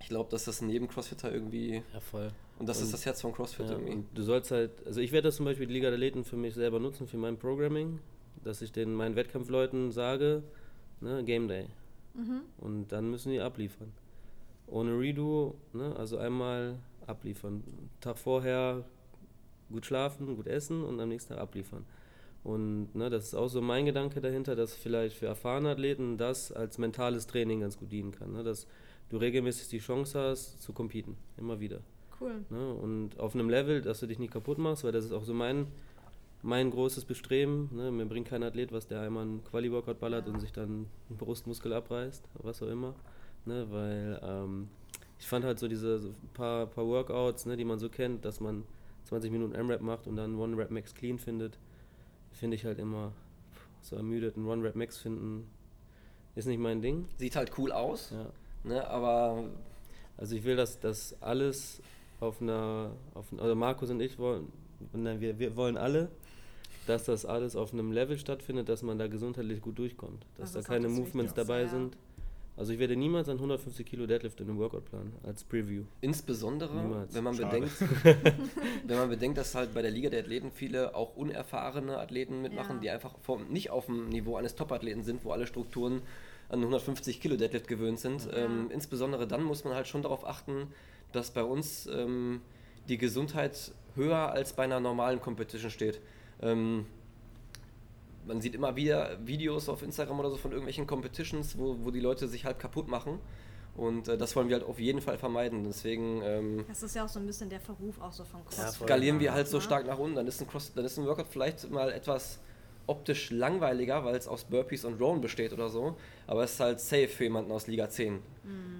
ich glaube, dass das in jedem Crossfitter irgendwie,
ja, voll.
und das
Und-
ist das Herz von CrossFit
Ja,
irgendwie.
du sollst halt, also ich werde das zum Beispiel die Liga der Athleten für mich selber nutzen, für mein Programming, dass ich den meinen Wettkampfleuten sage, ne, Game Day.
Mhm.
Und dann müssen die abliefern. Ohne Redo, ne, also einmal abliefern. Tag vorher gut schlafen, gut essen und am nächsten Tag abliefern. Und ne, das ist auch so mein Gedanke dahinter, dass vielleicht für erfahrene Athleten das als mentales Training ganz gut dienen kann. Ne, dass du regelmäßig die Chance hast zu competen, immer wieder.
Cool.
Ne? Und auf einem Level, dass du dich nicht kaputt machst, weil das ist auch so mein, mein großes Bestreben. Ne? Mir bringt kein Athlet was, der einmal einen Quali-Workout ballert und sich dann einen Brustmuskel abreißt, was auch immer. Ne? Weil ähm, ich fand halt so diese so paar, paar Workouts, ne, die man so kennt, dass man 20 Minuten M-Rap macht und dann One-Rap Max Clean findet, finde ich halt immer so ermüdet. Ein One-Rap Max finden ist nicht mein Ding.
Sieht halt cool aus,
Ja.
Ne? Aber
Also ich will, dass das alles auf einer, auf, also Markus und ich wollen, nein, wir, wir wollen alle, dass das alles auf einem Level stattfindet, dass man da gesundheitlich gut durchkommt. Dass
Das
da keine
das
Movements dabei
ja.
sind. Also ich werde niemals ein 150 Kilo Deadlift in einem Workout planen, als Preview.
insbesondere,
Niemals.
wenn man,
Schade.
bedenkt, wenn man bedenkt, dass halt bei der Liga der Athleten viele auch unerfahrene Athleten mitmachen,
Ja.
die einfach vom, nicht auf dem Niveau eines Top-Athleten sind, wo alle Strukturen an 150 Kilo Deadlift gewöhnt sind. Ähm, insbesondere dann muss man halt schon darauf achten, dass bei uns ähm, die Gesundheit höher als bei einer normalen Competition steht. Ähm, man sieht immer wieder Videos auf Instagram oder so von irgendwelchen Competitions, wo, wo die Leute sich halb kaputt machen. Und äh, das wollen wir halt auf jeden Fall vermeiden. Deswegen ähm,
Das ist ja auch so ein bisschen der Verruf auch so von CrossFit.
voll.
skalieren wir halt so stark nach unten. Dann ist ein, Cross, dann ist ein Workout vielleicht mal etwas optisch langweiliger, weil es aus Burpees und Rowen besteht oder so. Aber es ist halt safe für jemanden aus Liga 10.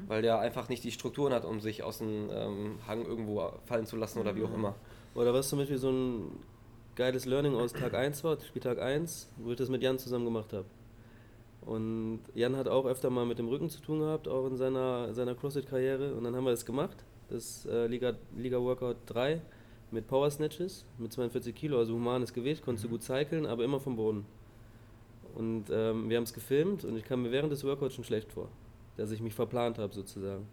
Weil der einfach nicht die Strukturen hat, um sich aus dem ähm, Hang irgendwo fallen zu lassen oder wie auch immer.
Oder was zum Beispiel so ein geiles Learning aus Tag 1 war, Spieltag 1, wo ich das mit Jan zusammen gemacht habe. Und Jan hat auch öfter mal mit dem Rücken zu tun gehabt, auch in seiner, seiner CrossFit-Karriere. Und dann haben wir das gemacht, das äh, Liga, Liga Workout 3 mit Power Snatches, mit 42 Kilo, also humanes Gewicht, konntest du gut cyclen, aber immer vom Boden. Und ähm, wir haben es gefilmt und ich kam mir während des Workouts schon schlecht vor, dass ich mich verplant habe sozusagen.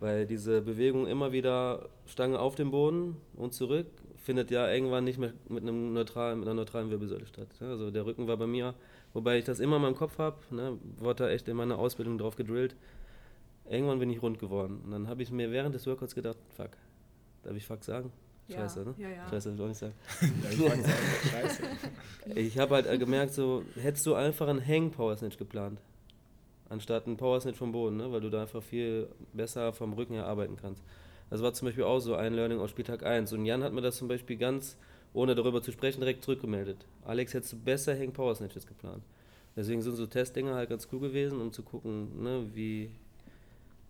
Weil diese Bewegung immer wieder Stange auf dem Boden und zurück findet ja irgendwann nicht mehr mit, einem neutralen, mit einer neutralen Wirbelsäule statt. Ja, Also der Rücken war bei mir, wobei ich das immer in meinem Kopf habe, ne, wurde da echt in meiner Ausbildung drauf gedrillt. Irgendwann bin ich rund geworden. Und dann habe ich mir während des Workouts gedacht, fuck, darf ich fuck sagen?
Ja,
Scheiße, ne?
ja, ja.
Scheiße, darf ich auch nicht sagen.
Ja, ich.
Ich habe halt gemerkt, so hättest du einfach einen Hang Power Snatch geplant, anstatt einen Power Snatch vom Boden, ne? weil du da einfach viel besser vom Rücken her arbeiten kannst. Das war zum Beispiel auch so ein Learning aus Spieltag 1. Und Jan hat mir das zum Beispiel ganz, ohne darüber zu sprechen, direkt zurückgemeldet. Alex, hättest du besser Hang Power Snatches geplant. Deswegen sind so Testdinger halt ganz cool gewesen, um zu gucken, ne, wie,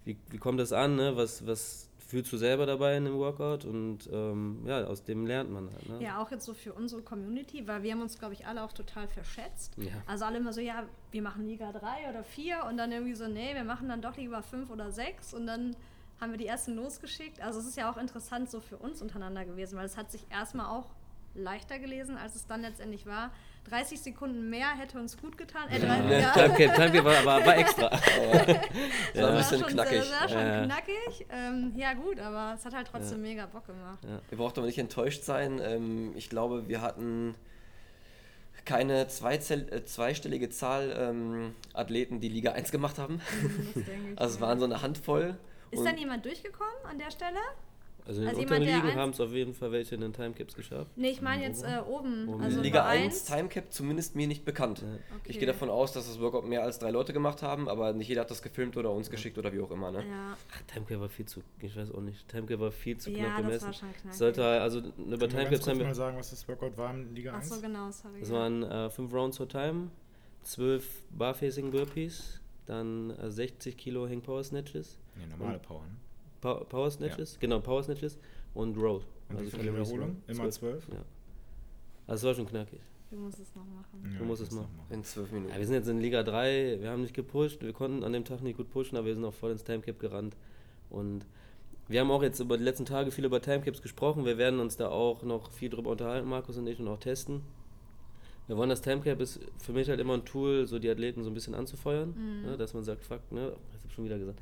wie, wie kommt das an, ne? was, was fühlst du selber dabei in dem Workout und ähm, ja, aus dem lernt man halt. Ne?
Ja, auch jetzt so für unsere Community, weil wir haben uns, glaube ich, alle auch total verschätzt.
Ja.
Also alle immer so, ja, wir machen Liga 3 oder 4 und dann irgendwie so, nee, wir machen dann doch lieber 5 oder 6 und dann haben wir die ersten losgeschickt. Also es ist ja auch interessant so für uns untereinander gewesen, weil es hat sich erstmal auch leichter gelesen, als es dann letztendlich war. 30 Sekunden mehr hätte uns gut getan. Äh, drei, ja.
Timecap, Timecap war, war, war extra.
Das war ein bisschen knackig.
Das war schon
Ja.
knackig. Ähm, ja gut, aber es hat halt trotzdem mega Bock gemacht.
Ihr braucht aber nicht enttäuscht sein. Ähm, ich glaube, wir hatten keine äh, zweistellige Zahl ähm, Athleten, die Liga 1 gemacht haben.
Ich,
Also es
ja.
waren so eine Handvoll.
Ist
Und
dann jemand durchgekommen an der Stelle?
Also in den
Also
unteren
jemand,
Ligen
eins-
haben es auf jeden Fall welche in den Timecaps geschafft.
Nee, ich meine jetzt äh, oben.
Oben.
Also
Liga
bei
1 Timecap zumindest mir nicht bekannt.
Ja.
Okay.
Ich gehe davon aus, dass das Workout mehr als drei Leute gemacht haben, aber nicht jeder hat das gefilmt oder uns geschickt oder wie auch immer. Ne?
Ja,
Ach, Timecap war viel zu, ich weiß auch nicht, Timecap war viel zu
Ja,
knapp
das
gemessen.
war schon knackig.
Sollte also über Timecaps haben
mal
wir,
sagen, was das Workout war in Liga
ach
1?
so genau, sorry.
das waren äh, 5 Rounds for Time, 12 Barfacing Burpees, dann äh, 60 Kilo Hang Power Snatches,
Nee, normale Power. Ne?
Pa Power Snatches, genau, Power Snatches und Row.
Und wie
Also
viele
Calories
Wiederholungen? Immer zwölf?
Ja. Also es war schon knackig.
Du musst es noch machen.
Ja,
Du musst es machen.
noch
In zwölf Minuten.
Ja, wir sind jetzt in Liga 3, wir haben nicht gepusht, wir konnten an dem Tag nicht gut pushen, aber wir sind auch voll ins Timecap gerannt. Und wir haben auch jetzt über die letzten Tage viel über Timecaps gesprochen. Wir werden uns da auch noch viel drüber unterhalten, Markus und ich, und auch testen. Wir wollen das Timecap ist für mich halt immer ein Tool, so die Athleten so ein bisschen anzufeuern, ne, dass man sagt, fuck, ne, ich habe schon wieder gesagt.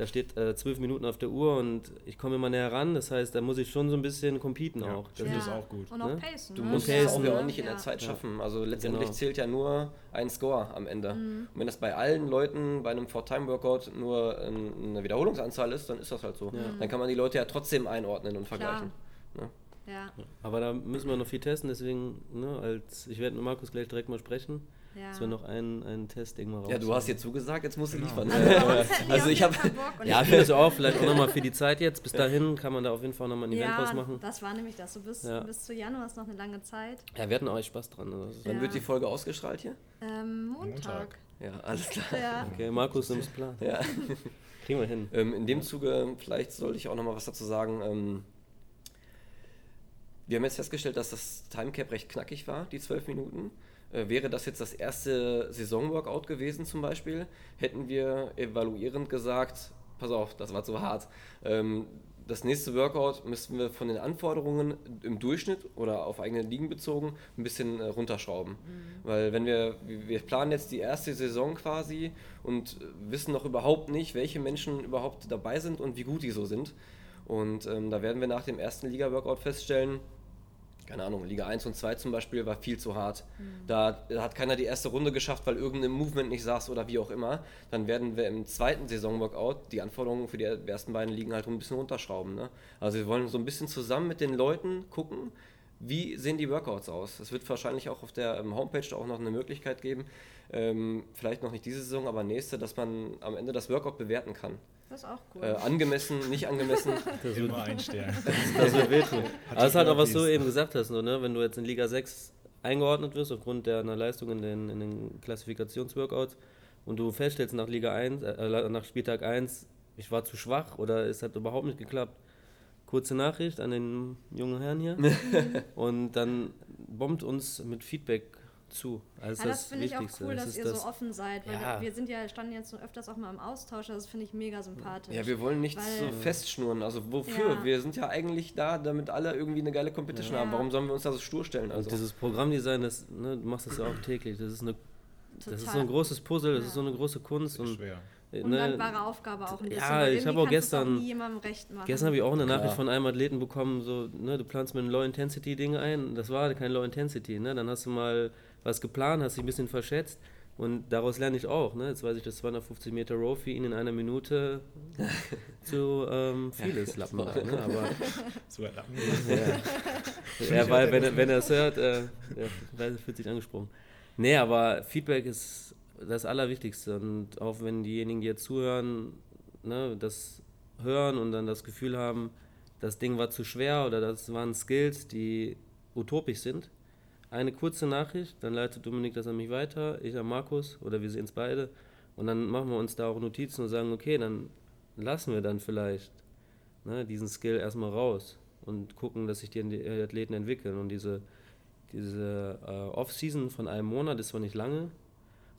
Da steht äh, zwölf Minuten auf der Uhr und ich komme immer näher ran, das heißt, da muss ich schon so ein wenn competen
Ja,
auch.
ich finde das auch gut.
Und auch
Ne?
pacen.
Du
ne?
musst es
ist
auch ja auch nicht in
ja.
der Zeit
Ja.
schaffen. Also letztendlich
Genau.
zählt ja nur ein Score am Ende. Und wenn das bei allen Leuten bei einem Four-Time-Workout nur ähm, eine Wiederholungsanzahl ist, dann ist das halt so. Dann kann man die Leute ja trotzdem einordnen und vergleichen. Ne?
Ja,
Aber da müssen wir noch viel testen, deswegen, ne, als ich werde mit Markus gleich direkt mal sprechen,
ja.
dass wir noch einen, einen Test mal raus.
Ja, du hast jetzt zugesagt, jetzt musst du
Genau.
liefern.
Also
Also ich
jeden
hab-
Fall Bock. Und
Ja,
ich-
das auch vielleicht auch nochmal für die Zeit jetzt. Bis dahin kann man da auf jeden Fall nochmal ein Event
ja,
draus machen.
das war nämlich das. Du bist
Ja.
bis zu Januar ist noch eine lange Zeit.
Ja, wir hatten auch echt Spaß dran. Also
Wann
Ja.
wird die Folge ausgestrahlt hier?
Ähm, Montag.
Ja, alles klar.
Ja.
Okay, Markus, nimm's Plan.
Ja.
Kriegen wir hin.
Ähm, in dem Zuge, vielleicht sollte ich auch noch mal was dazu sagen. Ähm, wir haben jetzt festgestellt, dass das Timecap recht knackig war, die zwölf Minuten. Äh, wäre das jetzt das erste Saison-Workout gewesen zum Beispiel, hätten wir evaluierend gesagt, pass auf, das war zu hart. Ähm, das nächste Workout müssten wir von den Anforderungen im Durchschnitt oder auf eigene Ligen bezogen ein bisschen äh, runterschrauben. Mhm. Weil wenn wir, wir planen jetzt die erste Saison quasi und wissen noch überhaupt nicht, welche Menschen überhaupt dabei sind und wie gut die so sind. Und ähm, da werden wir nach dem ersten Liga-Workout feststellen, keine Ahnung, Liga 1 und 2 zum Beispiel war viel zu hart. Mhm. Da hat keiner die erste Runde geschafft, weil irgendein Movement nicht saß oder wie auch immer. Dann werden wir im zweiten Saison-Workout die Anforderungen für die ersten beiden Ligen halt ein bisschen runterschrauben. Ne? Also wir wollen so ein bisschen zusammen mit den Leuten gucken, wie sehen die Workouts aus. Es wird wahrscheinlich auch auf der ähm, Homepage auch noch eine Möglichkeit geben, ähm, vielleicht noch nicht diese Saison, aber nächste, dass man am Ende das Workout bewerten kann.
Das ist auch cool.
Äh, angemessen, nicht angemessen.
Das wird Immer ein Stern.
Das wird wehtun. Aber es ist halt auch, was du eben gesagt hast, so, ne? wenn du jetzt in Liga 6 eingeordnet wirst aufgrund deiner Leistung in den, in den Klassifikationsworkouts und du feststellst nach Liga 1, äh, nach Spieltag 1, ich war zu schwach oder es hat überhaupt nicht geklappt. Kurze Nachricht an den jungen Herrn hier. und dann bombt uns mit Feedback zu.
Also ja, das, das finde ich auch cool, das dass ihr das so offen seid, weil ja. wir sind ja, standen jetzt öfters auch mal im Austausch, das finde ich mega sympathisch.
Ja, wir wollen nichts so festschnurren, also wofür? Ja. Wir sind ja eigentlich da, damit alle irgendwie eine geile Competition haben. Warum sollen wir uns da so stur stellen?
Also? Und dieses Programmdesign, das, ne, du machst das ja auch täglich, das ist, eine, das ist so ein großes Puzzle, das ist so eine große Kunst.
Und schwer.
Ne, Undankbare Aufgabe auch
ein bisschen. Ja, ich habe auch gestern. Gestern habe ich auch eine Nachricht Klar. von einem Athleten bekommen, so, ne, du planst mit einem Low-Intensity-Ding ein. Das war kein Low-Intensity, ne? Dann hast du mal was geplant, hast dich ein bisschen verschätzt. Und daraus lerne ich auch. Ne? Jetzt weiß ich, dass 250 Meter Row für ihn in einer Minute zu ähm, viel ist, Lappen. Ne? Aber,
so ein Lappen.
Ja, ja weil wenn, wenn er es hört, äh, er fühlt sich angesprochen. Nee, aber Feedback ist das Allerwichtigste. Und auch wenn diejenigen, die jetzt zuhören, ne, das hören und dann das Gefühl haben, das Ding war zu schwer oder das waren Skills, die utopisch sind, eine kurze Nachricht, dann leitet Dominik das an mich weiter, ich an Markus oder wir sehen es beide. Und dann machen wir uns da auch Notizen und sagen, okay, dann lassen wir dann vielleicht ne, diesen Skill erstmal raus und gucken, dass sich die Athleten entwickeln. Und diese, diese äh, Off-Season von einem Monat ist zwar nicht lange,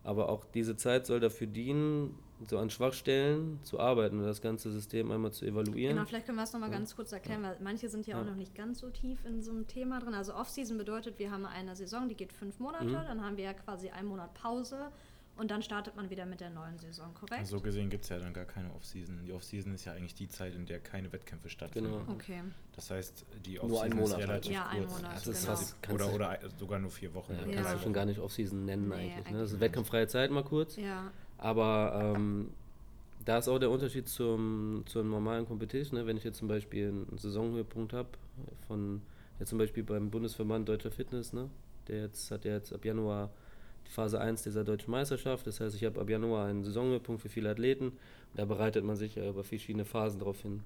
aber auch diese Zeit soll dafür dienen, so an Schwachstellen zu arbeiten und das ganze System einmal zu evaluieren.
Genau, vielleicht können wir es nochmal ja. ganz kurz erklären, weil manche sind ja, ja, auch noch nicht ganz so tief in so einem Thema drin. Also Off-Season bedeutet, wir haben eine Saison, die geht fünf Monate, mhm. dann haben wir ja quasi einen Monat Pause und dann startet man wieder mit der neuen Saison, korrekt?
So gesehen gibt es ja dann gar keine Off-Season. Die Off-Season ist ja eigentlich die Zeit, in der keine Wettkämpfe stattfinden.
Genau. Okay.
Das heißt, die Off-Season ist relativ
ja,
kurz.
Monat,
also genau. fast, oder, oder sogar nur vier Wochen.
Ja, kannst du schon gar nicht Off-Season nennen nee, eigentlich. Ne? Das ist wettkampffreie Zeit mal kurz.
Ja.
Aber ähm, da ist auch der Unterschied zum, zur normalen Competition. Ne? Wenn ich jetzt zum Beispiel einen Saisonhöhepunkt habe, von jetzt zum Beispiel beim Bundesverband Deutscher Fitness, ne? der jetzt hat ja jetzt ab Januar Phase 1 dieser deutschen Meisterschaft. Das heißt, ich habe ab Januar einen Saisonhöhepunkt für viele Athleten. Da bereitet man sich ja über verschiedene Phasen darauf hin,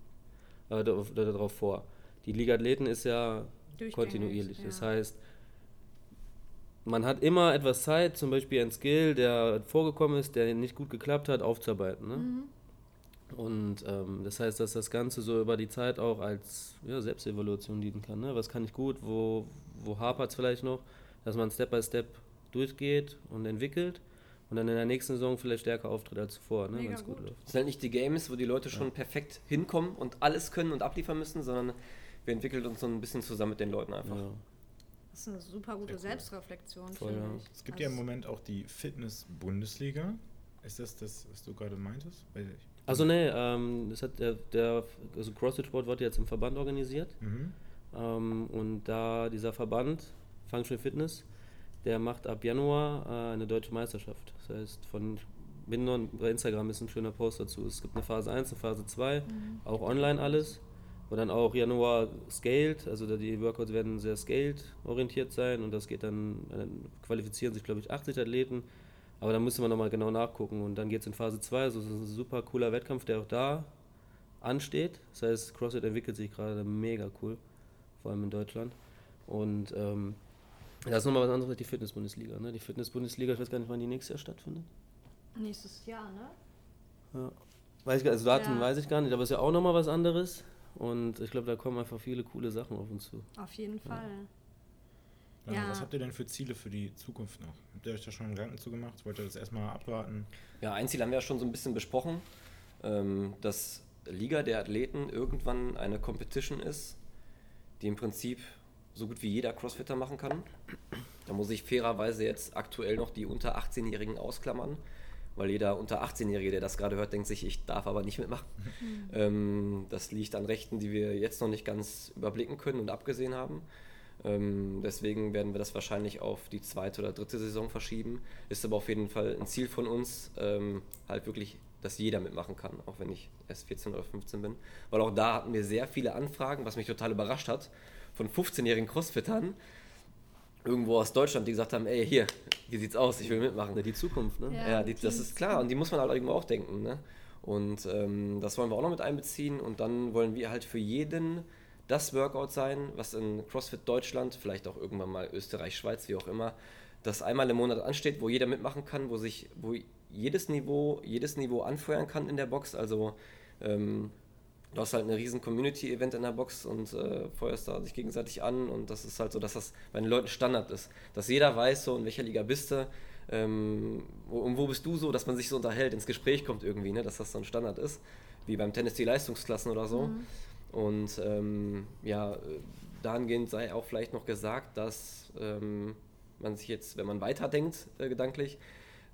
äh, darauf vor. Die Liga Athleten ist ja kontinuierlich. Ja. Das heißt, man hat immer etwas Zeit, zum Beispiel ein Skill, der vorgekommen ist, der nicht gut geklappt hat, aufzuarbeiten. Ne? Mhm. Und ähm, das heißt, dass das Ganze so über die Zeit auch als ja, Selbstevaluation dienen kann. Ne? Was kann ich gut, wo, wo hapert es vielleicht noch, dass man Step by Step durchgeht und entwickelt und dann in der nächsten Saison vielleicht stärker auftritt als zuvor, ne, wenn es gut läuft.
Es sind halt nicht die Games, wo die Leute schon ja. perfekt hinkommen und alles können und abliefern müssen, sondern wir entwickeln uns so ein bisschen zusammen mit den Leuten einfach. Ja.
Das ist eine super gute cool. Selbstreflexion,
Voll, finde
ja. ich. Es gibt also ja im Moment auch die Fitness-Bundesliga. Ist das das, was du gerade meintest?
Also nee, ähm, das hat der, der also CrossFit Sport wird jetzt im Verband organisiert. Mhm. Ähm, und da dieser Verband, Functional Fitness, der macht ab Januar äh, eine deutsche Meisterschaft. Das heißt, von bin bei Instagram ist ein schöner Post dazu. Es gibt eine Phase 1, eine Phase 2, mhm. auch online alles. Und dann auch Januar scaled, also die Workouts werden sehr scaled orientiert sein und das geht dann, dann qualifizieren sich glaube ich 80 Athleten, aber da müsste man nochmal genau nachgucken und dann geht es in Phase 2, also es ist ein super cooler Wettkampf, der auch da ansteht. Das heißt, CrossFit entwickelt sich gerade mega cool, vor allem in Deutschland. Und ähm, das ist nochmal was anderes als die Fitness-Bundesliga. Ne? Die Fitness-Bundesliga, ich weiß gar nicht, wann die nächstes Jahr stattfindet.
Nächstes Jahr, ne?
Ja. Weiß ich, also Daten ja. weiß ich gar nicht, aber es ist ja auch nochmal was anderes. Und ich glaube, da kommen einfach viele coole Sachen auf uns zu.
Auf jeden Fall.
Äh,
Ja.
Was habt ihr denn für Ziele für die Zukunft noch? Habt ihr euch da schon Gedanken zu gemacht? Wollt ihr das erstmal abwarten?
Ja, ein Ziel haben wir ja schon so ein bisschen besprochen, ähm, dass Liga der Athleten irgendwann eine Competition ist, die im Prinzip so gut wie jeder Crossfitter machen kann. Da muss ich fairerweise jetzt aktuell noch die unter 18-Jährigen ausklammern, weil jeder unter 18-Jährige, der das gerade hört, denkt sich, ich darf aber nicht mitmachen. Ähm, das liegt an Rechten, die wir jetzt noch nicht ganz überblicken können und abgesehen haben. Ähm, deswegen werden wir das wahrscheinlich auf die zweite oder dritte Saison verschieben. Ist aber auf jeden Fall ein Ziel von uns, ähm, halt wirklich, dass jeder mitmachen kann, auch wenn ich erst 14 oder 15 bin. Weil auch da hatten wir sehr viele Anfragen, was mich total überrascht hat, von 15-jährigen Crossfittern irgendwo aus Deutschland, die gesagt haben, ey, hier, wie sieht's aus, ich will mitmachen.
Ja, die Zukunft, ne?
Ja.
Ja, die, das ist klar und die muss man halt irgendwo auch denken. Ne? Und ähm, das wollen wir auch noch mit einbeziehen und dann wollen wir halt für jeden das Workout sein, was in CrossFit Deutschland, vielleicht auch irgendwann mal Österreich, Schweiz, wie auch immer, das einmal im Monat ansteht, wo jeder mitmachen kann, wo sich, wo jedes Niveau, jedes Niveau anfeuern kann in der Box. Also ähm, du hast halt eine riesen Community-Event in der Box und äh, feuerst da sich gegenseitig an und das ist halt so, dass das bei den Leuten Standard ist. Dass jeder weiß, so in welcher Liga bist du, ähm, wo, und wo bist du so, dass man sich so unterhält, ins Gespräch kommt irgendwie, ne? dass das so ein Standard ist, wie beim Tennis die Leistungsklassen oder so. Und ähm, ja, dahingehend sei auch vielleicht noch gesagt, dass ähm, man sich jetzt, wenn man weiterdenkt, äh, gedanklich,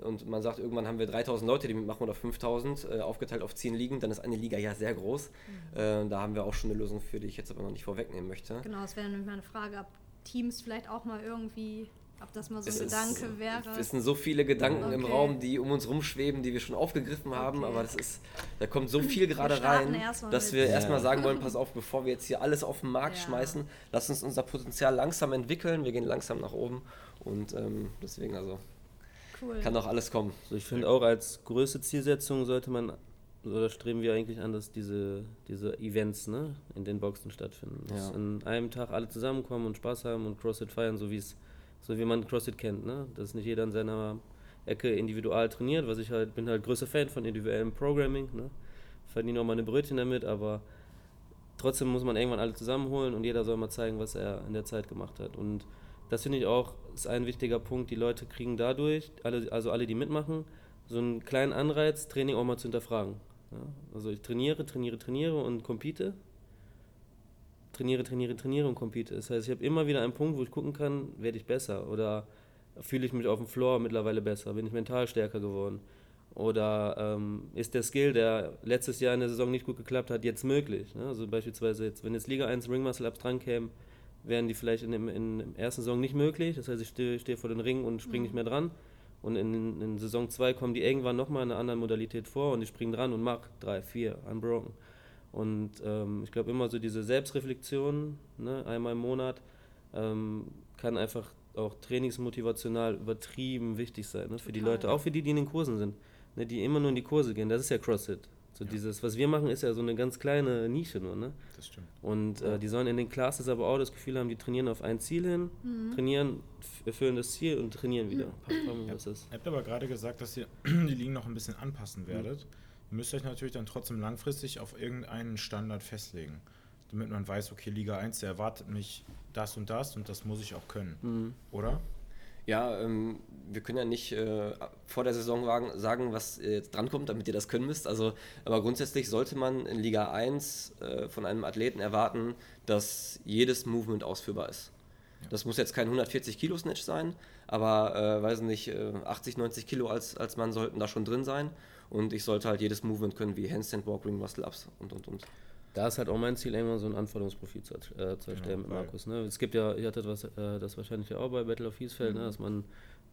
und man sagt, irgendwann haben wir 3000 Leute, die mitmachen oder 5000, äh, aufgeteilt auf 10 Ligen, dann ist eine Liga ja sehr groß. Äh, da haben wir auch schon eine Lösung für, die ich jetzt aber noch nicht vorwegnehmen möchte.
Genau, es wäre nämlich meine Frage, ob Teams vielleicht auch mal irgendwie, ob das mal so ein
Es ist-
Gedanke wäre.
Es sind so viele Gedanken im
Okay.
Raum, die um uns rumschweben, die wir schon aufgegriffen haben,
Okay.
aber das ist, da kommt so viel gerade rein, dass
mit-
wir
Ja.
erstmal sagen wollen, pass auf, bevor wir jetzt hier alles auf den Markt
Ja.
schmeißen, lass uns unser Potenzial langsam entwickeln, wir gehen langsam nach oben und ähm, deswegen also
cool.
kann doch alles kommen.
Also ich finde auch als größte Zielsetzung sollte man, oder streben wir eigentlich an, dass diese, diese Events ne, in den Boxen stattfinden. Dass
Ja.
an einem Tag alle zusammenkommen und Spaß haben und CrossFit feiern, so wie es, so wie man CrossFit kennt. Ne? Dass nicht jeder in seiner Ecke individual trainiert, was ich halt, bin halt größter Fan von individuellem Programming. Ne? Verdiene auch meine Brötchen damit, aber trotzdem muss man irgendwann alle zusammenholen und jeder soll mal zeigen, was er in der Zeit gemacht hat. Und das finde ich auch ist ein wichtiger Punkt. Die Leute kriegen dadurch, alle, also alle, die mitmachen, so einen kleinen Anreiz, Training auch mal zu hinterfragen. Ja? Also ich trainiere, trainiere, trainiere und compete. Trainiere, trainiere, trainiere und compete. Das heißt, ich habe immer wieder einen Punkt, wo ich gucken kann, werde ich besser oder fühle ich mich auf dem Floor mittlerweile besser, bin ich mental stärker geworden. Oder ähm, ist der Skill, der letztes Jahr in der Saison nicht gut geklappt hat, jetzt möglich? Ne? Also beispielsweise jetzt, wenn jetzt Liga 1 Ring Muscle Ups dran kämen, wären die vielleicht in, dem, in, der ersten Saison nicht möglich. Das heißt, ich stehe stehe vor den Ring und springe nicht mehr dran. Und in, in Saison 2 kommen die irgendwann nochmal in einer anderen Modalität vor und ich springe dran und mache 3, 4, unbroken. Und ähm, ich glaube immer so diese Selbstreflexion, ne, einmal im Monat, ähm, kann einfach auch trainingsmotivational übertrieben wichtig sein, ne, für die
Total.
Leute, auch für die, die in den Kursen sind, ne, die immer nur in die Kurse gehen. Das ist ja CrossFit. So dieses, was wir machen, ist ja so eine ganz kleine Nische nur, ne?
Das stimmt.
Und äh, die sollen in den Classes aber auch das Gefühl haben, die trainieren auf ein Ziel hin, trainieren, f- erfüllen das Ziel und trainieren wieder. Ist.
Ihr habt aber gerade gesagt, dass ihr die Ligen noch ein bisschen anpassen werdet. Ihr müsst euch natürlich dann trotzdem langfristig auf irgendeinen Standard festlegen, damit man weiß, okay, Liga 1, der erwartet mich das und das und das muss ich auch können. Oder?
Ja, ähm, wir können ja nicht äh, vor der Saison wagen, sagen, was jetzt drankommt, damit ihr das können müsst. Also, aber grundsätzlich sollte man in Liga 1 äh, von einem Athleten erwarten, dass jedes Movement ausführbar ist. Das muss jetzt kein 140 Kilo Snatch sein, aber äh, weiß nicht, äh, 80, 90 Kilo als, als Mann sollten da schon drin sein. Und ich sollte halt jedes Movement können, wie Handstand Walk, Ring Muscle Ups und und und.
Da ist halt auch mein Ziel, irgendwann so ein Anforderungsprofil zu, äh, zu erstellen mit
weil-
Markus. Ne? Es gibt ja, ihr hattet was, äh, das wahrscheinlich ja auch bei Battle of Hiesfeld, ne? dass man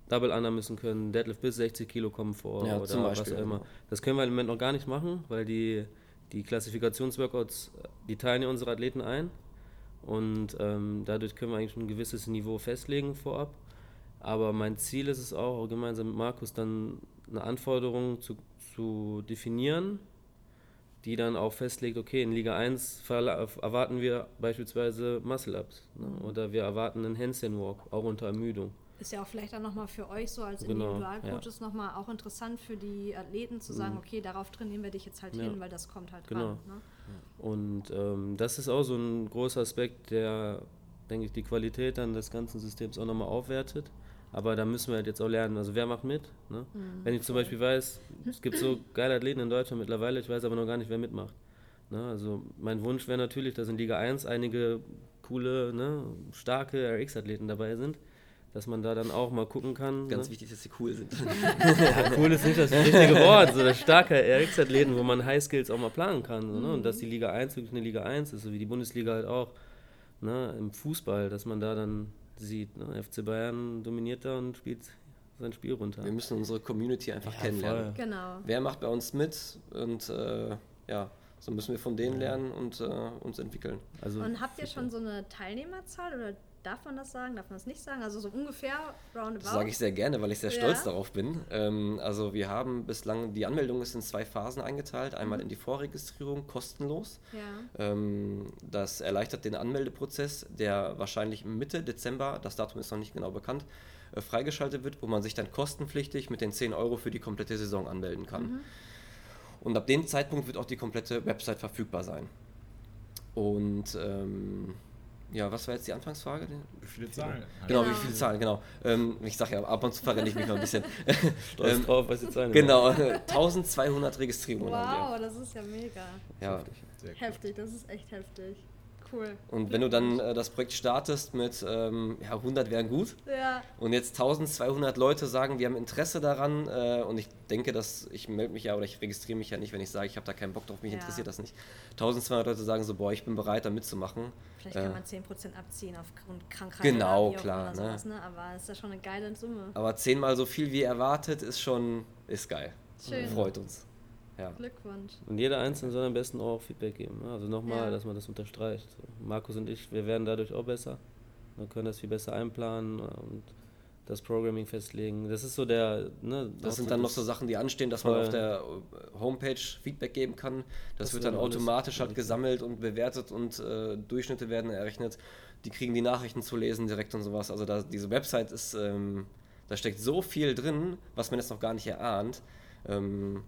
Double Under müssen können, Deadlift bis 60 Kilo kommen vor
Ja,
oder
zum
was
Beispiel,
auch immer.
genau.
Das können wir im Moment noch gar nicht machen, weil die, die Klassifikationsworkouts, äh, die teilen ja unsere Athleten ein und ähm, dadurch können wir eigentlich ein gewisses Niveau festlegen vorab. Aber mein Ziel ist es auch, auch gemeinsam mit Markus dann eine Anforderung zu, zu definieren, die dann auch festlegt, okay, in Liga 1 verla- erwarten wir beispielsweise Muscle-Ups ne? oder wir erwarten einen Handstand-Walk, auch unter Ermüdung.
Ist ja auch vielleicht dann nochmal für euch so als
Genau,
Individualcoaches nochmal auch interessant für die Athleten zu sagen, okay, darauf trainieren wir dich jetzt halt
Ja.
hin, weil das kommt halt
Genau.
dran. Ne?
Und ähm, das ist auch so ein großer Aspekt, der denke ich, die Qualität dann des ganzen Systems auch nochmal aufwertet. Aber da müssen wir halt jetzt auch lernen. Also wer macht mit? Ne? Wenn ich zum Beispiel weiß, es gibt so geile Athleten in Deutschland mittlerweile, ich weiß aber noch gar nicht, wer mitmacht. Ne? Also mein Wunsch wäre natürlich, dass in Liga 1 einige coole, ne, starke RX-Athleten dabei sind, dass man da dann auch mal gucken kann.
Ganz
ne?
wichtig, dass sie cool sind.
Ja, cool ist nicht das richtige Wort, so das starke RX-Athleten, wo man High Skills auch mal planen kann. So, ne? Und dass die Liga 1 wirklich eine Liga 1 ist, so wie die Bundesliga halt auch. Ne? Im Fußball, dass man da dann sieht, ne? FC Bayern dominiert da und spielt sein Spiel runter.
Wir müssen unsere Community einfach
Ja,
kennenlernen.
voll.
Genau.
Wer macht bei uns mit und äh, ja, so müssen wir von denen lernen und äh, uns entwickeln.
Also,
Und habt ihr schon so eine Teilnehmerzahl oder darf man das sagen, darf man das nicht sagen? Also so ungefähr roundabout?
Das sage ich sehr gerne, weil ich sehr
Ja.
stolz darauf bin. Ähm, also wir haben bislang, die Anmeldung ist in zwei Phasen eingeteilt. Einmal in die Vorregistrierung, kostenlos.
Ja.
Ähm, das erleichtert den Anmeldeprozess, der wahrscheinlich Mitte Dezember, das Datum ist noch nicht genau bekannt, äh, freigeschaltet wird, wo man sich dann kostenpflichtig mit den 10 Euro für die komplette Saison anmelden kann. Und ab dem Zeitpunkt wird auch die komplette Website verfügbar sein. Und ähm, ja, was war jetzt die Anfangsfrage?
Wie viele Zahlen?
Genau,
Genau.
wie viele Zahlen, genau. Ähm, ich sage ja, ab und zu verrenne ich mich mal ein bisschen.
stolz
ähm,
drauf, was jetzt sein
genau, 1200 Registrierungen haben
Wow, das ist ja mega.
Ja.
Sehr cool.
Heftig, das ist echt heftig. Cool.
Und wenn du dann äh, das Projekt startest mit ähm, ja, 100 wären gut
Ja,
und jetzt 1200 Leute sagen, wir haben Interesse daran äh, und ich denke, dass ich melde mich ja oder ich registriere mich ja nicht, wenn ich sage, ich habe da keinen Bock drauf, mich
Ja.
interessiert das nicht. 1200 Leute sagen so, boah, ich bin bereit, da mitzumachen.
vielleicht
Äh,
kann man 10% abziehen aufgrund Krankheit
Genau, klar, ne?
sowas, ne? Aber es ist ja schon eine geile Summe.
Aber zehnmal so viel wie erwartet ist schon, ist geil.
Schön.
Freut uns. Ja.
Glückwunsch.
Und jeder Einzelne soll am besten auch Feedback geben. Ne? Also nochmal,
Ja.
dass man das unterstreicht. Markus und ich, wir werden dadurch auch besser. Wir können das viel besser einplanen und das Programming festlegen. Das ist so der. Ne,
Das sind dann noch so Sachen, die anstehen, dass man auf der äh, Homepage Feedback geben kann. Das,
Das
wird dann automatisch halt gesammelt und bewertet und äh, Durchschnitte werden errechnet. Die kriegen die Nachrichten zu lesen direkt und sowas. Also da, diese Website ist, ähm, da steckt so viel drin, was man jetzt noch gar nicht erahnt. Ähm,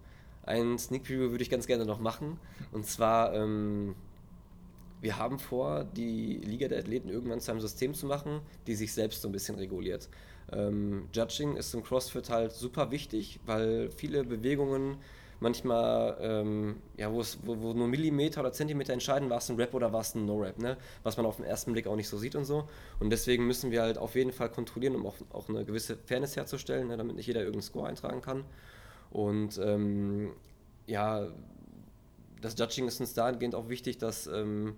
ein Sneak Preview würde ich ganz gerne noch machen. Und zwar, ähm, wir haben vor, die Liga der Athleten irgendwann zu einem System zu machen, die sich selbst so ein bisschen reguliert. Ähm, Judging ist im CrossFit halt super wichtig, weil viele Bewegungen manchmal, ähm, ja, wo, wo nur Millimeter oder Zentimeter entscheiden, war es ein Rap oder war es ein No-Rap, ne? was man auf den ersten Blick auch nicht so sieht und so. Und deswegen müssen wir halt auf jeden Fall kontrollieren, um auch, auch eine gewisse Fairness herzustellen, ne? damit nicht jeder irgendeinen Score eintragen kann. Und ähm, ja, das Judging ist uns dahingehend auch wichtig, dass ähm,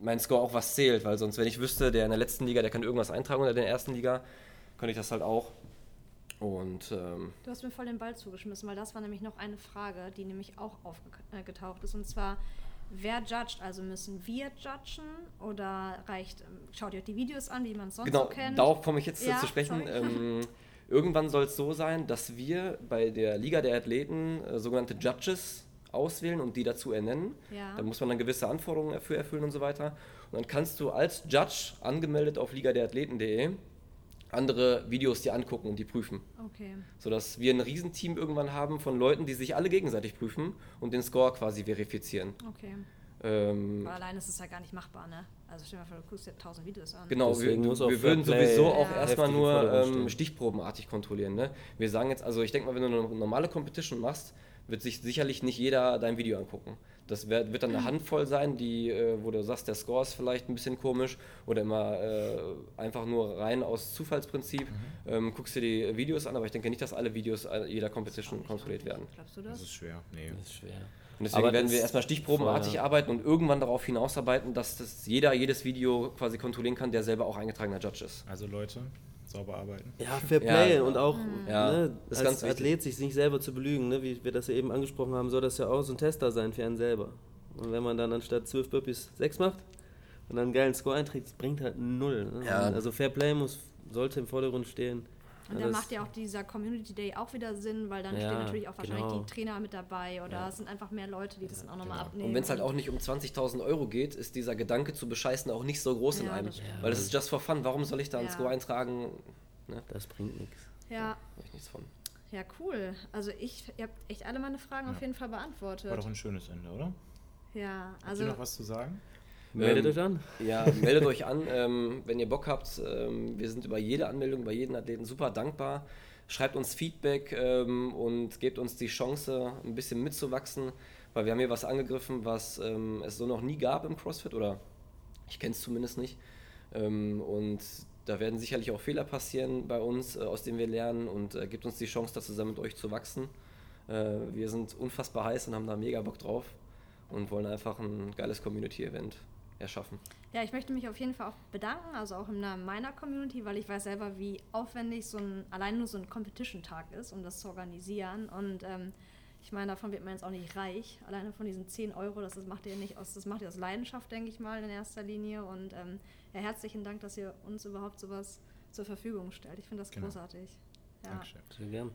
mein Score auch was zählt, weil sonst, wenn ich wüsste, der in der letzten Liga, der kann irgendwas eintragen oder der in der ersten Liga, könnte ich das halt auch. Und ähm,
Du hast mir voll den Ball zugeschmissen, weil das war nämlich noch eine Frage, die nämlich auch aufgetaucht ist. Und zwar, wer judgt? Also müssen wir judgen oder reicht, ähm, schaut ihr euch die Videos an, wie man es sonst
genau,
so kennt?
darauf komme ich jetzt
Ja,
zu sprechen. Ähm, irgendwann soll es so sein, dass wir bei der Liga der Athleten äh, sogenannte Judges auswählen und die dazu ernennen.
Ja.
Da muss man dann gewisse Anforderungen dafür erfüllen und so weiter. Und dann kannst du als Judge angemeldet auf ligaderathleten.de andere Videos dir angucken und die prüfen.
Okay.
sodass wir ein Riesenteam irgendwann haben von Leuten, die sich alle gegenseitig prüfen und den Score quasi verifizieren.
Okay.
Ähm,
Weil alleine ist es ja gar nicht machbar, ne? Also stell dir mal vor, du guckst dir tausend Videos an.
genau, wir,
Deswegen auch
wir würden
Fairplay
sowieso auch
Ja.
erstmal nur ähm, stichprobenartig kontrollieren. Ne? Wir sagen jetzt, also ich denke mal, wenn du eine normale Competition machst, wird sich sicherlich nicht jeder dein Video angucken. Das wär, wird dann eine Handvoll sein, die, äh, wo du sagst, der Score ist vielleicht ein bisschen komisch oder immer äh, einfach nur rein aus Zufallsprinzip. Ähm, guckst dir die Videos an, aber ich denke nicht, dass alle Videos äh, jeder Competition kontrolliert werden.
Glaubst du
Das
das?
ist schwer. Nee.
Das ist schwer.
Und deswegen
Aber
werden wir erstmal stichprobenartig
Voll.
arbeiten und irgendwann darauf hinausarbeiten, dass das jeder jedes Video quasi kontrollieren kann, der selber auch eingetragener Judge ist.
Also Leute, sauber arbeiten.
Ja, Fair
Ja,
Play
genau.
und auch
Ja,
ne, als
ganz wichtig.
Athlet sich nicht selber zu belügen, ne, wie wir das ja eben angesprochen haben, soll das ja auch so ein Tester sein für einen selber. Und wenn man dann anstatt 12 Burpees 6 macht und dann einen geilen Score einträgt, das bringt halt null. Ne?
Ja.
Also Fair Play muss, sollte im Vordergrund stehen.
Und
Ja,
da
das-
macht ja auch dieser Community Day auch wieder Sinn, weil dann
Ja,
stehen natürlich auch wahrscheinlich
genau.
die Trainer mit dabei oder es sind einfach mehr Leute, die das dann auch nochmal
genau.
abnehmen.
Und wenn es halt auch nicht um 20.000 Euro geht, ist dieser Gedanke zu bescheißen auch nicht so groß in
Ja,
einem.
das.
Weil das ist just for fun. Warum soll ich da einen
Ja.
Score eintragen? Ne?
Das bringt nichts.
Ja,
Hab ich nichts von.
ja, cool. Also ich, ihr habt echt alle meine Fragen
Ja.
auf jeden Fall beantwortet.
War doch ein schönes Ende, oder?
Ja,
Habt
also
ihr noch was zu sagen?
Meldet
Ähm,
euch an.
Ja, meldet euch an, ähm, wenn ihr Bock habt. Ähm, wir sind über jede Anmeldung, bei jedem Athleten super dankbar. Schreibt uns Feedback ähm, und gebt uns die Chance, ein bisschen mitzuwachsen, weil wir haben hier was angegriffen, was ähm, es so noch nie gab im CrossFit oder ich kenne es zumindest nicht. Ähm, und da werden sicherlich auch Fehler passieren bei uns, äh, aus denen wir lernen und äh, gebt uns die Chance, da zusammen mit euch zu wachsen. Äh, wir sind unfassbar heiß und haben da mega Bock drauf und wollen einfach ein geiles Community-Event erschaffen.
Ja, ich möchte mich auf jeden Fall auch bedanken, also auch im Namen meiner Community, weil ich weiß selber, wie aufwendig so ein, allein nur so ein Competition-Tag ist, um das zu organisieren. Und ähm, ich meine, davon wird man jetzt auch nicht reich. Alleine von diesen 10 Euro, das, das macht ihr nicht aus, das macht ihr aus Leidenschaft, denke ich mal, in erster Linie. Und ähm, ja, herzlichen Dank, dass ihr uns überhaupt sowas zur Verfügung stellt. Ich finde das
Genau.
großartig. Ja.
Dankeschön.
Sehr gern.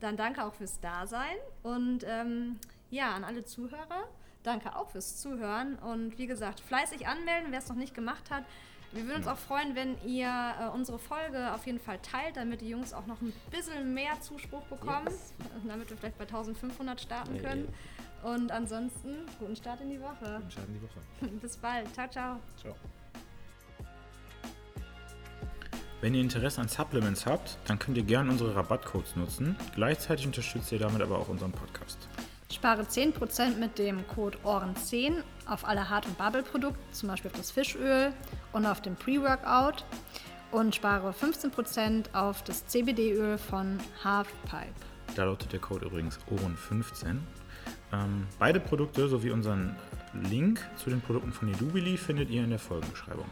Dann danke auch fürs Dasein und ähm, ja, an alle Zuhörer, danke auch fürs Zuhören und wie gesagt, fleißig anmelden, wer es noch nicht gemacht hat. Wir würden uns auch freuen, wenn ihr äh, unsere Folge auf jeden Fall teilt, damit die Jungs auch noch ein bisschen mehr Zuspruch bekommen, damit wir vielleicht bei 1500 starten können. Und ansonsten, guten Start in die Woche.
Entscheiden die Woche.
Bis bald. Ciao, ciao.
Ciao. Wenn ihr Interesse an Supplements habt, dann könnt ihr gerne unsere Rabattcodes nutzen. Gleichzeitig unterstützt ihr damit aber auch unseren Podcast.
Spare 10% mit dem Code OHREN10 auf alle Hart- und Bubble-Produkte, zum Beispiel auf das Fischöl und auf den Pre-Workout. Und spare 15% auf das CBD-Öl von Halfpipe.
Da lautet der Code übrigens OHREN15. Ähm, beide Produkte sowie unseren Link zu den Produkten von Edubili findet ihr in der Folgenbeschreibung.